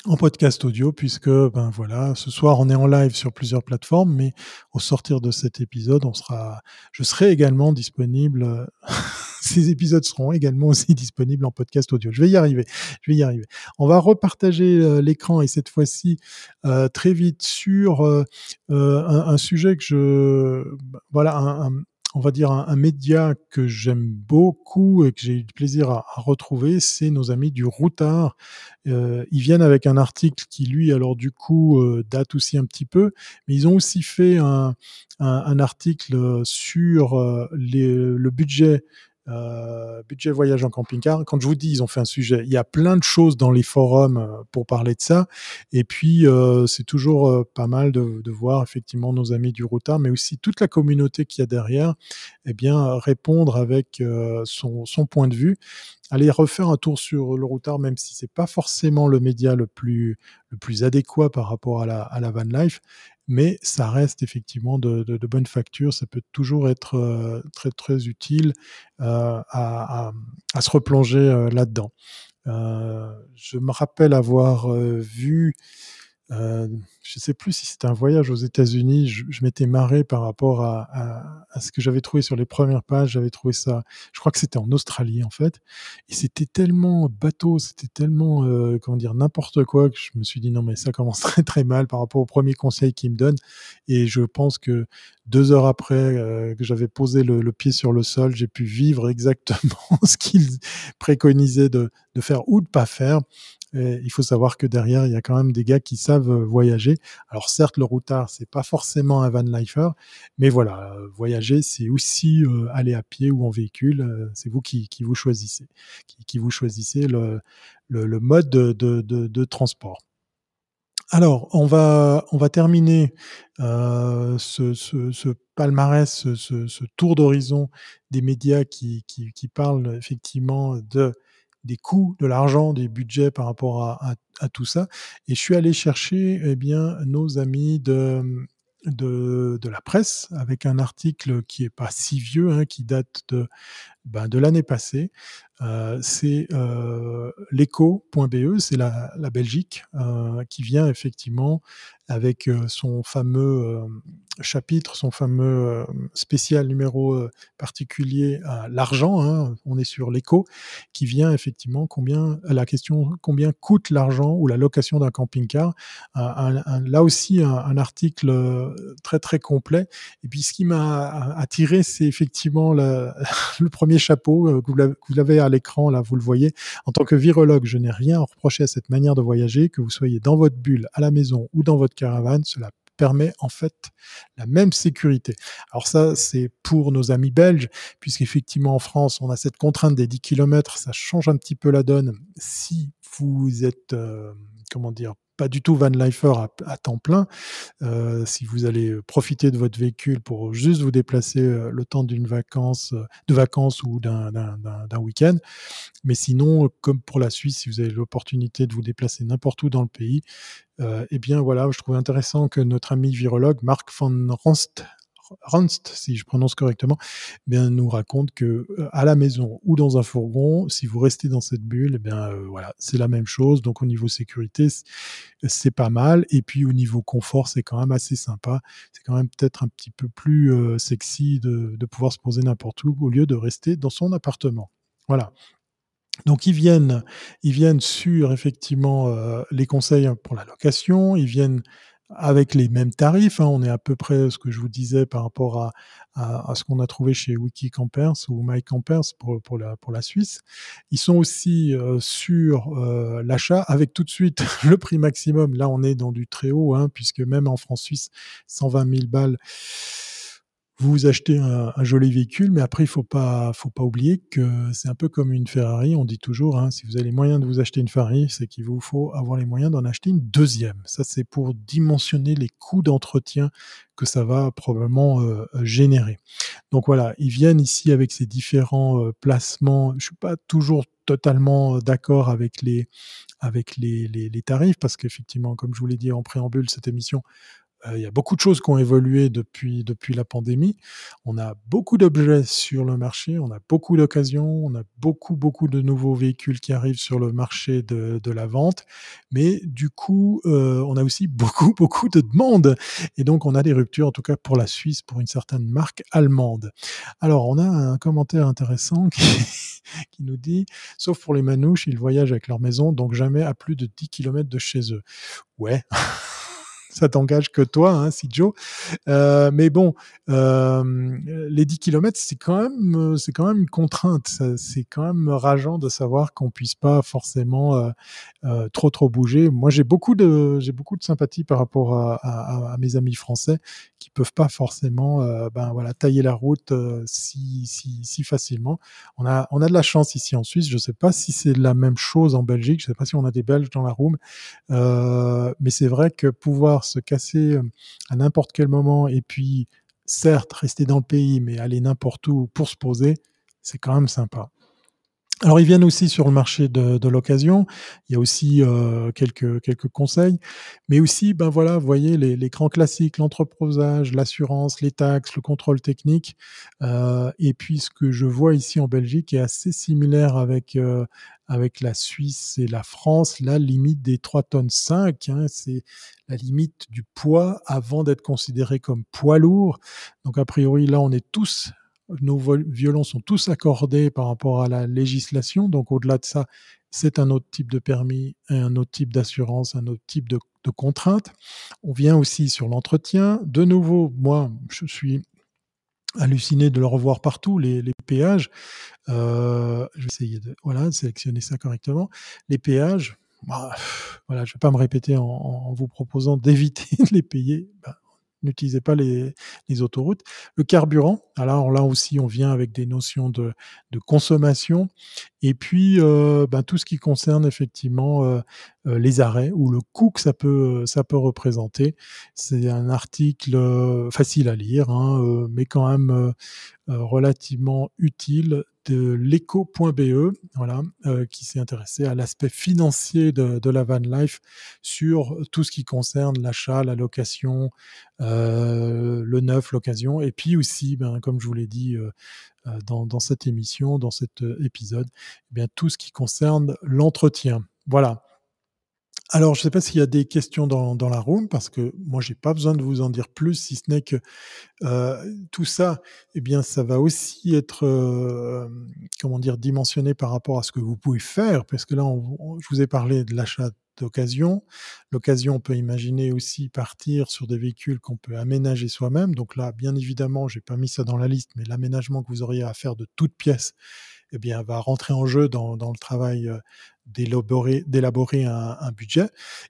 en podcast audio puisque ben voilà ce soir on est en live sur plusieurs plateformes mais au sortir de cet épisode on sera je serai également disponible ces épisodes seront également aussi disponibles en podcast audio. Je vais y arriver je vais y arriver. On va repartager euh, l'écran et cette fois-ci euh, très vite sur euh, un, sujet que je voilà un, on va dire, un, média que j'aime beaucoup et que j'ai eu du plaisir à, retrouver, c'est nos amis du Routard. Euh, ils viennent avec un article qui, lui, alors du coup, euh, date aussi un petit peu, mais ils ont aussi fait un, article sur euh, le budget euh, budget voyage en camping-car. Quand je vous dis, ils ont fait un sujet, il y a plein de choses dans les forums euh, pour parler de ça. Et puis, euh, c'est toujours pas mal de, voir effectivement nos amis du Routard, mais aussi toute la communauté qu'il y a derrière, eh bien, répondre avec son, point de vue. Allez refaire un tour sur le Routard, même si c'est pas forcément le média le plus, le plus adéquat par rapport à à la van life mais ça reste effectivement de, bonne facture. Ça peut toujours être euh, très très utile euh, à, se replonger euh, là-dedans. je me rappelle avoir vu euh, je ne sais plus si c'était un voyage aux États-Unis. Je, je m'étais marré par rapport à, à, à ce que j'avais trouvé sur les premières pages. J'avais trouvé ça. Je crois que c'était en Australie en fait, et c'était tellement bateau, c'était tellement euh, comment dire n'importe quoi que je me suis dit non mais ça commence très très mal par rapport au premier conseil qu'il me donne. Et je pense que deux heures après euh, que j'avais posé le, le, pied sur le sol, j'ai pu vivre exactement ce qu'il préconisait de, de faire ou de pas faire il faut savoir que derrière, il y a quand même des gars qui savent euh, voyager. Alors certes, le routard, c'est pas forcément un van lifer, mais voilà, euh, voyager, c'est aussi euh, aller à pied ou en véhicule. c'est vous qui, vous choisissez, qui, vous choisissez le, mode de, transport. Alors, on va, terminer ce, palmarès, ce, tour d'horizon des médias qui, parlent effectivement de des coûts, de l'argent, des budgets par rapport à, tout ça. Et je suis allé chercher eh bien, nos amis de, de, la presse avec un article qui est pas si vieux, hein, qui date de, ben, de l'année passée. Euh, c'est euh, l'écho.be, c'est la, Belgique, euh, qui vient effectivement avec euh, son fameux chapitre, son fameux spécial numéro particulier l'argent. Hein, on est sur l'écho, qui vient effectivement combien la question combien coûte l'argent ou la location d'un camping-car. là aussi un, article très très complet. Et puis ce qui m'a attiré, c'est effectivement le premier chapeau que vous l'avez à l'écran là, vous le voyez. En tant que virologue, je n'ai rien à reprocher à cette manière de voyager, que vous soyez dans votre bulle, à la maison ou dans votre caravane, cela permet en fait la même sécurité. Alors ça, c'est pour nos amis belges, puisqu'effectivement en France, on a cette contrainte des 10 km, ça change un petit peu la donne si vous êtes, euh, comment dire, pas du tout van lifer à, temps plein. Euh, si vous allez profiter de votre véhicule pour juste vous déplacer euh, le temps d'une vacance, euh, de vacances ou d'un week-end. Mais sinon, comme pour la Suisse, si vous avez l'opportunité de vous déplacer n'importe où dans le pays, eh bien voilà, je trouve intéressant que notre ami virologue Marc van Ronst si je prononce correctement, eh bien, nous raconte que euh, à la maison ou dans un fourgon, si vous restez dans cette bulle, eh bien, euh, voilà, c'est la même chose. Donc, au niveau sécurité, c'est pas mal. Et puis, au niveau confort, c'est quand même assez sympa. C'est quand même peut-être un petit peu plus euh, sexy de, pouvoir se poser n'importe où au lieu de rester dans son appartement. Voilà. Donc ils viennent, ils viennent sur effectivement les conseils pour la location, ils viennent avec les mêmes tarifs. Hein, on est à peu près ce que je vous disais par rapport à, à, à ce qu'on a trouvé chez Wikicampers ou MyCampers pour, pour, la, pour la Suisse. Ils sont aussi euh, sur euh, l'achat avec tout de suite le prix maximum. Là, on est dans du très haut, hein, puisque même en France-Suisse, 120 000 balles vous achetez un, joli véhicule, mais après il faut pas, faut pas oublier que c'est un peu comme une Ferrari. On dit toujours, hein, si vous avez les moyens de vous acheter une Ferrari, c'est qu'il vous faut avoir les moyens d'en acheter une deuxième. Ça, c'est pour dimensionner les coûts d'entretien que ça va probablement euh, générer. Donc voilà, ils viennent ici avec ces différents euh, placements. Je suis pas toujours totalement euh, d'accord avec les avec les, les, les tarifs parce qu'effectivement, comme je vous l'ai dit en préambule, cette émission, il y a beaucoup de choses qui ont évolué depuis, depuis la pandémie. On a beaucoup d'objets sur le marché, on a beaucoup d'occasions, on a beaucoup, beaucoup de nouveaux véhicules qui arrivent sur le marché de, de la vente. Mais du coup, euh, on a aussi beaucoup, beaucoup de demandes. Et donc, on a des ruptures, en tout cas pour la Suisse, pour une certaine marque allemande. Alors, on a un commentaire intéressant qui, qui nous dit, sauf pour les manouches, ils voyagent avec leur maison, donc jamais à plus de 10 km de chez eux. Ouais. ça t'engage que toi, hein, si Joe. Euh, mais bon, euh, les 10 km, c'est quand même, euh, c'est quand même une contrainte. C'est quand même rageant de savoir qu'on puisse pas forcément trop trop bouger. Moi, j'ai beaucoup de, j'ai beaucoup de sympathie par rapport à, mes amis français qui peuvent pas forcément, ben voilà, tailler la route si, si, si facilement. On a, on a de la chance ici en Suisse. Je sais pas si c'est la même chose en Belgique. Je sais pas si on a des Belges dans la room, mais c'est vrai que pouvoir se casser euh, à n'importe quel moment et puis certes rester dans le pays mais aller n'importe où pour se poser, c'est quand même sympa. Alors ils viennent aussi sur le marché de, de l'occasion. Il y a aussi euh, quelques quelques conseils, mais aussi ben voilà, vous voyez les, les grands classiques, l'entreposage, l'assurance, les taxes, le contrôle technique. Euh, et puis ce que je vois ici en Belgique est assez similaire avec euh, avec la Suisse et la France. La limite des 3 tonnes 5, hein, c'est la limite du poids avant d'être considéré comme poids lourd. Donc a priori là on est tous nos violons sont tous accordés par rapport à la législation. Donc au-delà de ça, c'est un autre type de permis, un autre type d'assurance, un autre type de, contrainte. On vient aussi sur l'entretien. De nouveau, moi, je suis halluciné de le revoir partout, les, péages. Euh, je vais de sélectionner ça correctement. Les péages, bah, voilà, je ne vais pas me répéter en, en vous proposant d'éviter de les payer. Bah, n'utilisez pas les, autoroutes. Le carburant, alors là aussi on vient avec des notions de, consommation, et puis euh, ben, tout ce qui concerne effectivement euh, euh, les arrêts ou le coût que ça peut, représenter. C'est un article facile à lire, hein, mais quand même relativement utile de l'éco.be, voilà, euh, qui s'est intéressé à l'aspect financier de, la van life sur tout ce qui concerne l'achat, la location, euh, le neuf, l'occasion, et puis aussi, ben, comme je vous l'ai dit euh, dans, dans, cette émission, dans cet épisode, eh bien tout ce qui concerne l'entretien. Voilà. Alors, je ne sais pas s'il y a des questions dans, la room, parce que moi, j'ai pas besoin de vous en dire plus, si ce n'est que euh, tout ça, eh bien, ça va aussi être, euh, comment dire, dimensionné par rapport à ce que vous pouvez faire, parce que là, je vous ai parlé de l'achat d'occasion. L'occasion, on peut imaginer aussi partir sur des véhicules qu'on peut aménager soi-même. Donc là, bien évidemment, j'ai pas mis ça dans la liste, mais l'aménagement que vous auriez à faire de toutes pièces, eh bien, va rentrer en jeu dans, dans le travail euh, d'élaborer un, budget.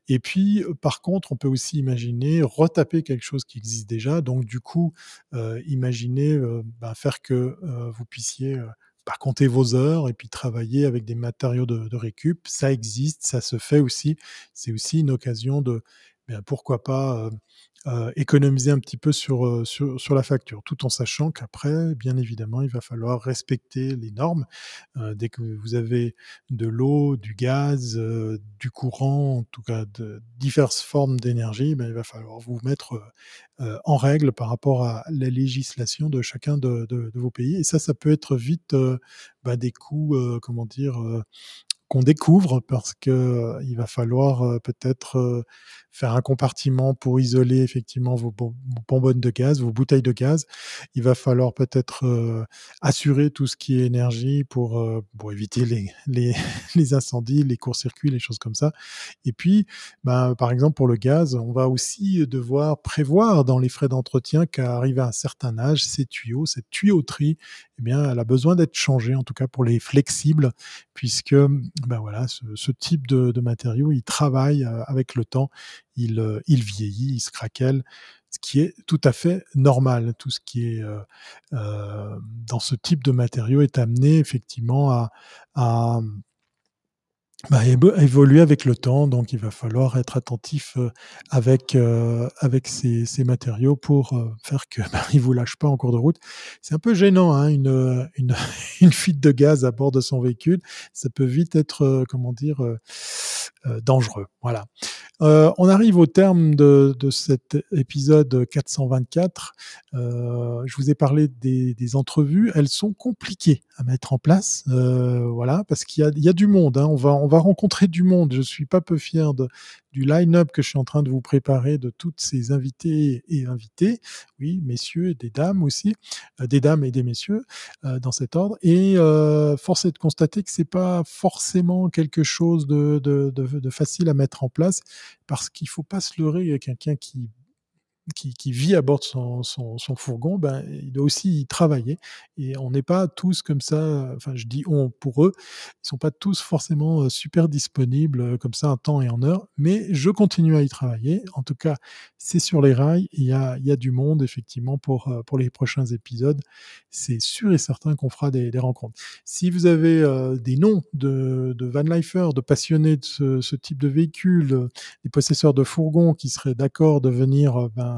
Et puis, euh, par contre, on peut aussi imaginer retaper quelque chose qui existe déjà. Donc, du coup, euh, imaginer euh, ben, faire que euh, vous puissiez bah, compter vos heures et puis travailler avec des matériaux de, de, récup. Ça existe, ça se fait aussi. C'est aussi une occasion de, ben, pourquoi pas euh, économiser un petit peu sur, sur, sur, la facture, tout en sachant qu'après, bien évidemment, il va falloir respecter les normes. Euh, dès que vous avez de l'eau, du gaz, euh, du courant, en tout cas de diverses formes d'énergie, ben, il va falloir vous mettre en règle par rapport à la législation de chacun de, de, vos pays. Et ça, ça peut être vite ben, des coûts, comment dire, qu'on découvre parce que il va falloir peut-être faire un compartiment pour isoler effectivement vos, bonbonnes de gaz, vos bouteilles de gaz. Il va falloir peut-être assurer tout ce qui est énergie pour, pour éviter les, les, les incendies, les courts-circuits, les choses comme ça. Et puis, bah, par exemple pour le gaz, on va aussi devoir prévoir dans les frais d'entretien qu'arrivé à un certain âge, ces tuyaux, cette tuyauterie, eh bien, elle a besoin d'être changée, en tout cas pour les flexibles, puisque ben voilà, ce, type de, de, matériau, il travaille euh, avec le temps, il, euh, il vieillit, il se craquelle. ce qui est tout à fait normal. Tout ce qui est dans ce type de matériaux est amené effectivement à bah, évoluer avec le temps, donc il va falloir être attentif avec avec ces, matériaux pour faire que bah, ils vous lâchent pas en cours de route. C'est un peu gênant, hein, une, une, fuite de gaz à bord de son véhicule, ça peut vite être comment dire dangereux. Voilà. Euh, on arrive au terme de, de cet épisode 424. Euh, je vous ai parlé des, des, entrevues. Elles sont compliquées à mettre en place, euh, voilà, parce qu'il y a, du monde. Hein. On va, va rencontrer du monde. Je suis pas peu fier du line-up que je suis en train de vous préparer de toutes ces invités et invités, oui, messieurs et des dames aussi, euh, des dames et des messieurs euh, dans cet ordre. Et euh, force est de constater que c'est pas forcément quelque chose de, de, facile à mettre en place parce qu'il faut pas se leurrer. Quelqu'un qui qui, qui, vit à bord de son, son, son, fourgon, ben, il doit aussi y travailler. Et on n'est pas tous comme ça, enfin je dis on pour eux, ils sont pas tous forcément super disponibles comme ça en temps et en heure, mais je continue à y travailler. En tout cas, c'est sur les rails, il y a, y a du monde effectivement pour, pour les prochains épisodes. C'est sûr et certain qu'on fera des, des, rencontres. Si vous avez des noms de, de van lifer, de passionnés de ce, ce, type de véhicule, des possesseurs de fourgons qui seraient d'accord de venir ben,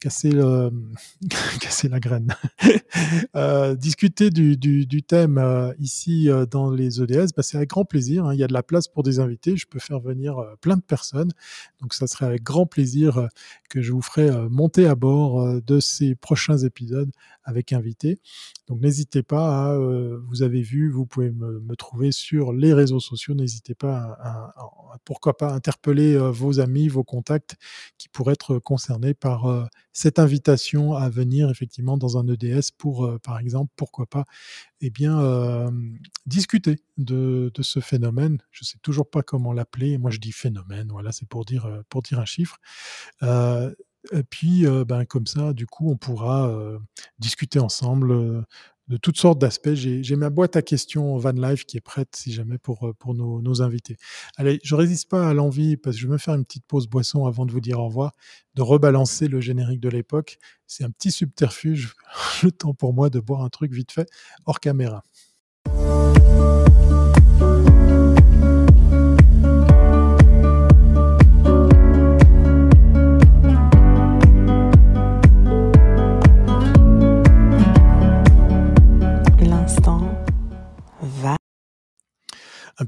casser, casser la graine. euh, discuter du, du, thème euh, ici euh, dans les EDS, bah, c'est avec grand plaisir. Hein. Il y a de la place pour des invités. Je peux faire venir plein de personnes. Donc ça serait avec grand plaisir que je vous ferai monter à bord de ces prochains épisodes avec invités. Donc n'hésitez pas, à, vous avez vu, vous pouvez me, trouver sur les réseaux sociaux. N'hésitez pas à, pourquoi pas interpeller vos amis, vos contacts qui pourraient être concernés par cette invitation à venir effectivement dans un EDS pour, euh, par exemple, pourquoi pas, eh bien, discuter de, ce phénomène. Je sais toujours pas comment l'appeler. Moi, je dis phénomène. Voilà, c'est pour dire euh, pour dire un chiffre. Euh, puis, ben, comme ça, du coup, on pourra discuter ensemble de toutes sortes d'aspects. J'ai ma boîte à questions Van Life qui est prête si jamais pour, pour nos, nos invités. Allez, je résiste pas à l'envie, parce que je vais me faire une petite pause boisson avant de vous dire au revoir, de rebalancer le générique de l'époque. C'est un petit subterfuge, le temps pour moi de boire un truc vite fait hors caméra.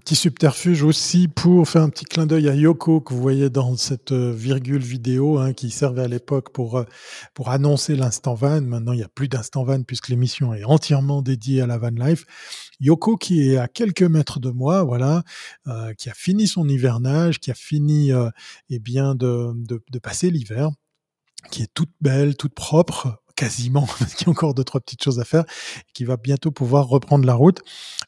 Petit subterfuge aussi pour faire un petit clin d'œil à Yoko que vous voyez dans cette euh, virgule vidéo hein, qui servait à l'époque pour, euh, pour annoncer l'instant van. Maintenant, il n'y a plus d'instant van puisque l'émission est entièrement dédiée à la van life. Yoko qui est à quelques mètres de moi, voilà, euh, qui a fini son hivernage, qui a fini euh, eh bien de, de, de passer l'hiver qui est toute belle, toute propre, quasiment, parce qu'il y a encore deux, trois petites choses à faire, qui va bientôt pouvoir reprendre la route.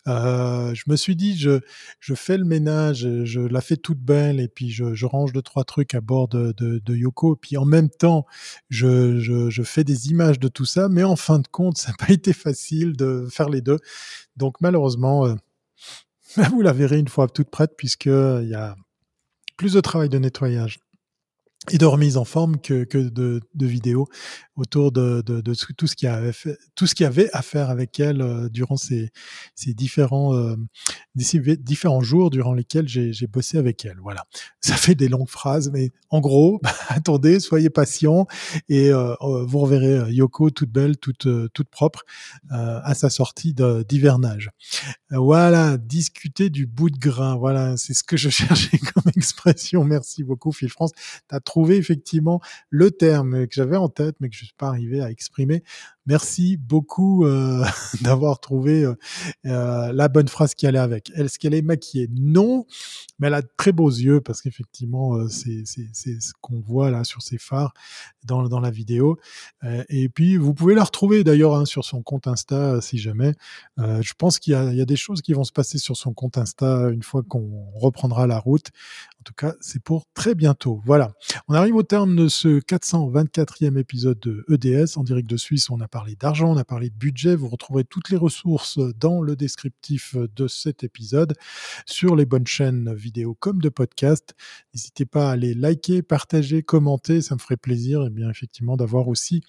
Euh, je me suis dit, je, je fais le ménage, je la fais toute belle, et puis je, je range deux, trois trucs à bord de, de, de Yoko, et puis en même temps, je, je, je, fais des images de tout ça, mais en fin de compte, ça n'a pas été facile de faire les deux. Donc malheureusement, euh, vous la verrez une fois toute prête, puisqu'il y a plus de travail de nettoyage et de remise en forme que, que de, de vidéos autour de, de, de, tout ce qui avait fait, tout ce qu'il y avait à faire avec elle euh, durant ces, ces différents euh, différents jours durant lesquels j'ai bossé avec elle. Voilà, ça fait des longues phrases, mais en gros, bah, attendez, soyez patient et euh, euh vous reverrez euh, Yoko toute belle, toute toute propre à sa sortie d'hivernage. Voilà, discuter du bout de grain. Voilà, c'est ce que je cherchais comme expression. Merci beaucoup, Phil France. Tu as trouvé effectivement le terme que j'avais en tête, mais que je pas arrivé à exprimer. Merci beaucoup euh, d'avoir trouvé euh, euh, la bonne phrase qui allait avec. Est-ce qu'elle est maquillée? Non, mais elle a de très beaux yeux parce qu'effectivement, euh, c'est ce qu'on voit là sur ses phares dans, dans la vidéo. Euh, et puis, vous pouvez la retrouver d'ailleurs hein, sur son compte Insta si jamais. Je pense qu'il y, y, a des choses qui vont se passer sur son compte Insta une fois qu'on reprendra la route. En tout cas, c'est pour très bientôt. Voilà. On arrive au terme de ce 424e épisode de EDS en direct de Suisse. On a parlé parlé d'argent, on a parlé de budget. Vous retrouverez toutes les ressources dans le descriptif de cet épisode sur les bonnes chaînes vidéo comme de podcast. N'hésitez pas à les liker, partager, commenter. Ça me ferait plaisir, et eh bien effectivement, d'avoir aussi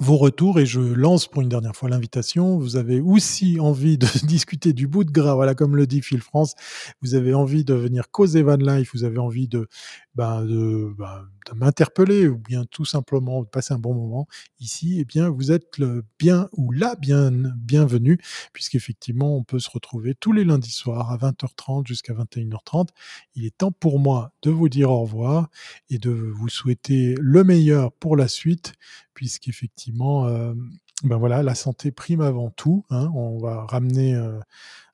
vos retours et je lance pour une dernière fois l'invitation. Vous avez aussi envie de discuter du bout de gras, voilà comme le dit Phil France. Vous avez envie de venir causer Van Life, vous avez envie de, ben, de, ben, de m'interpeller ou bien tout simplement de passer un bon moment ici. Eh bien, vous êtes le bien ou la bien bienvenue puisqu'effectivement on peut se retrouver tous les lundis soirs à 20h30 jusqu'à 21h30. Il est temps pour moi de vous dire au revoir et de vous souhaiter le meilleur pour la suite puisqu'effectivement, euh, ben voilà, la santé prime avant tout. Hein. on va ramener euh,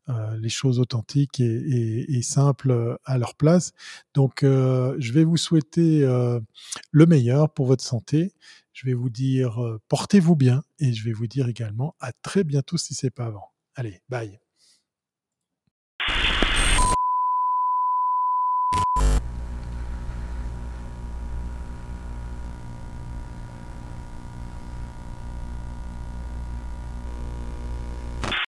euh, les choses authentiques et, simples à leur place. Donc, je vais vous souhaiter le meilleur pour votre santé. Je vais vous dire portez-vous bien et je vais vous dire également à très bientôt si c'est pas avant. Allez, bye.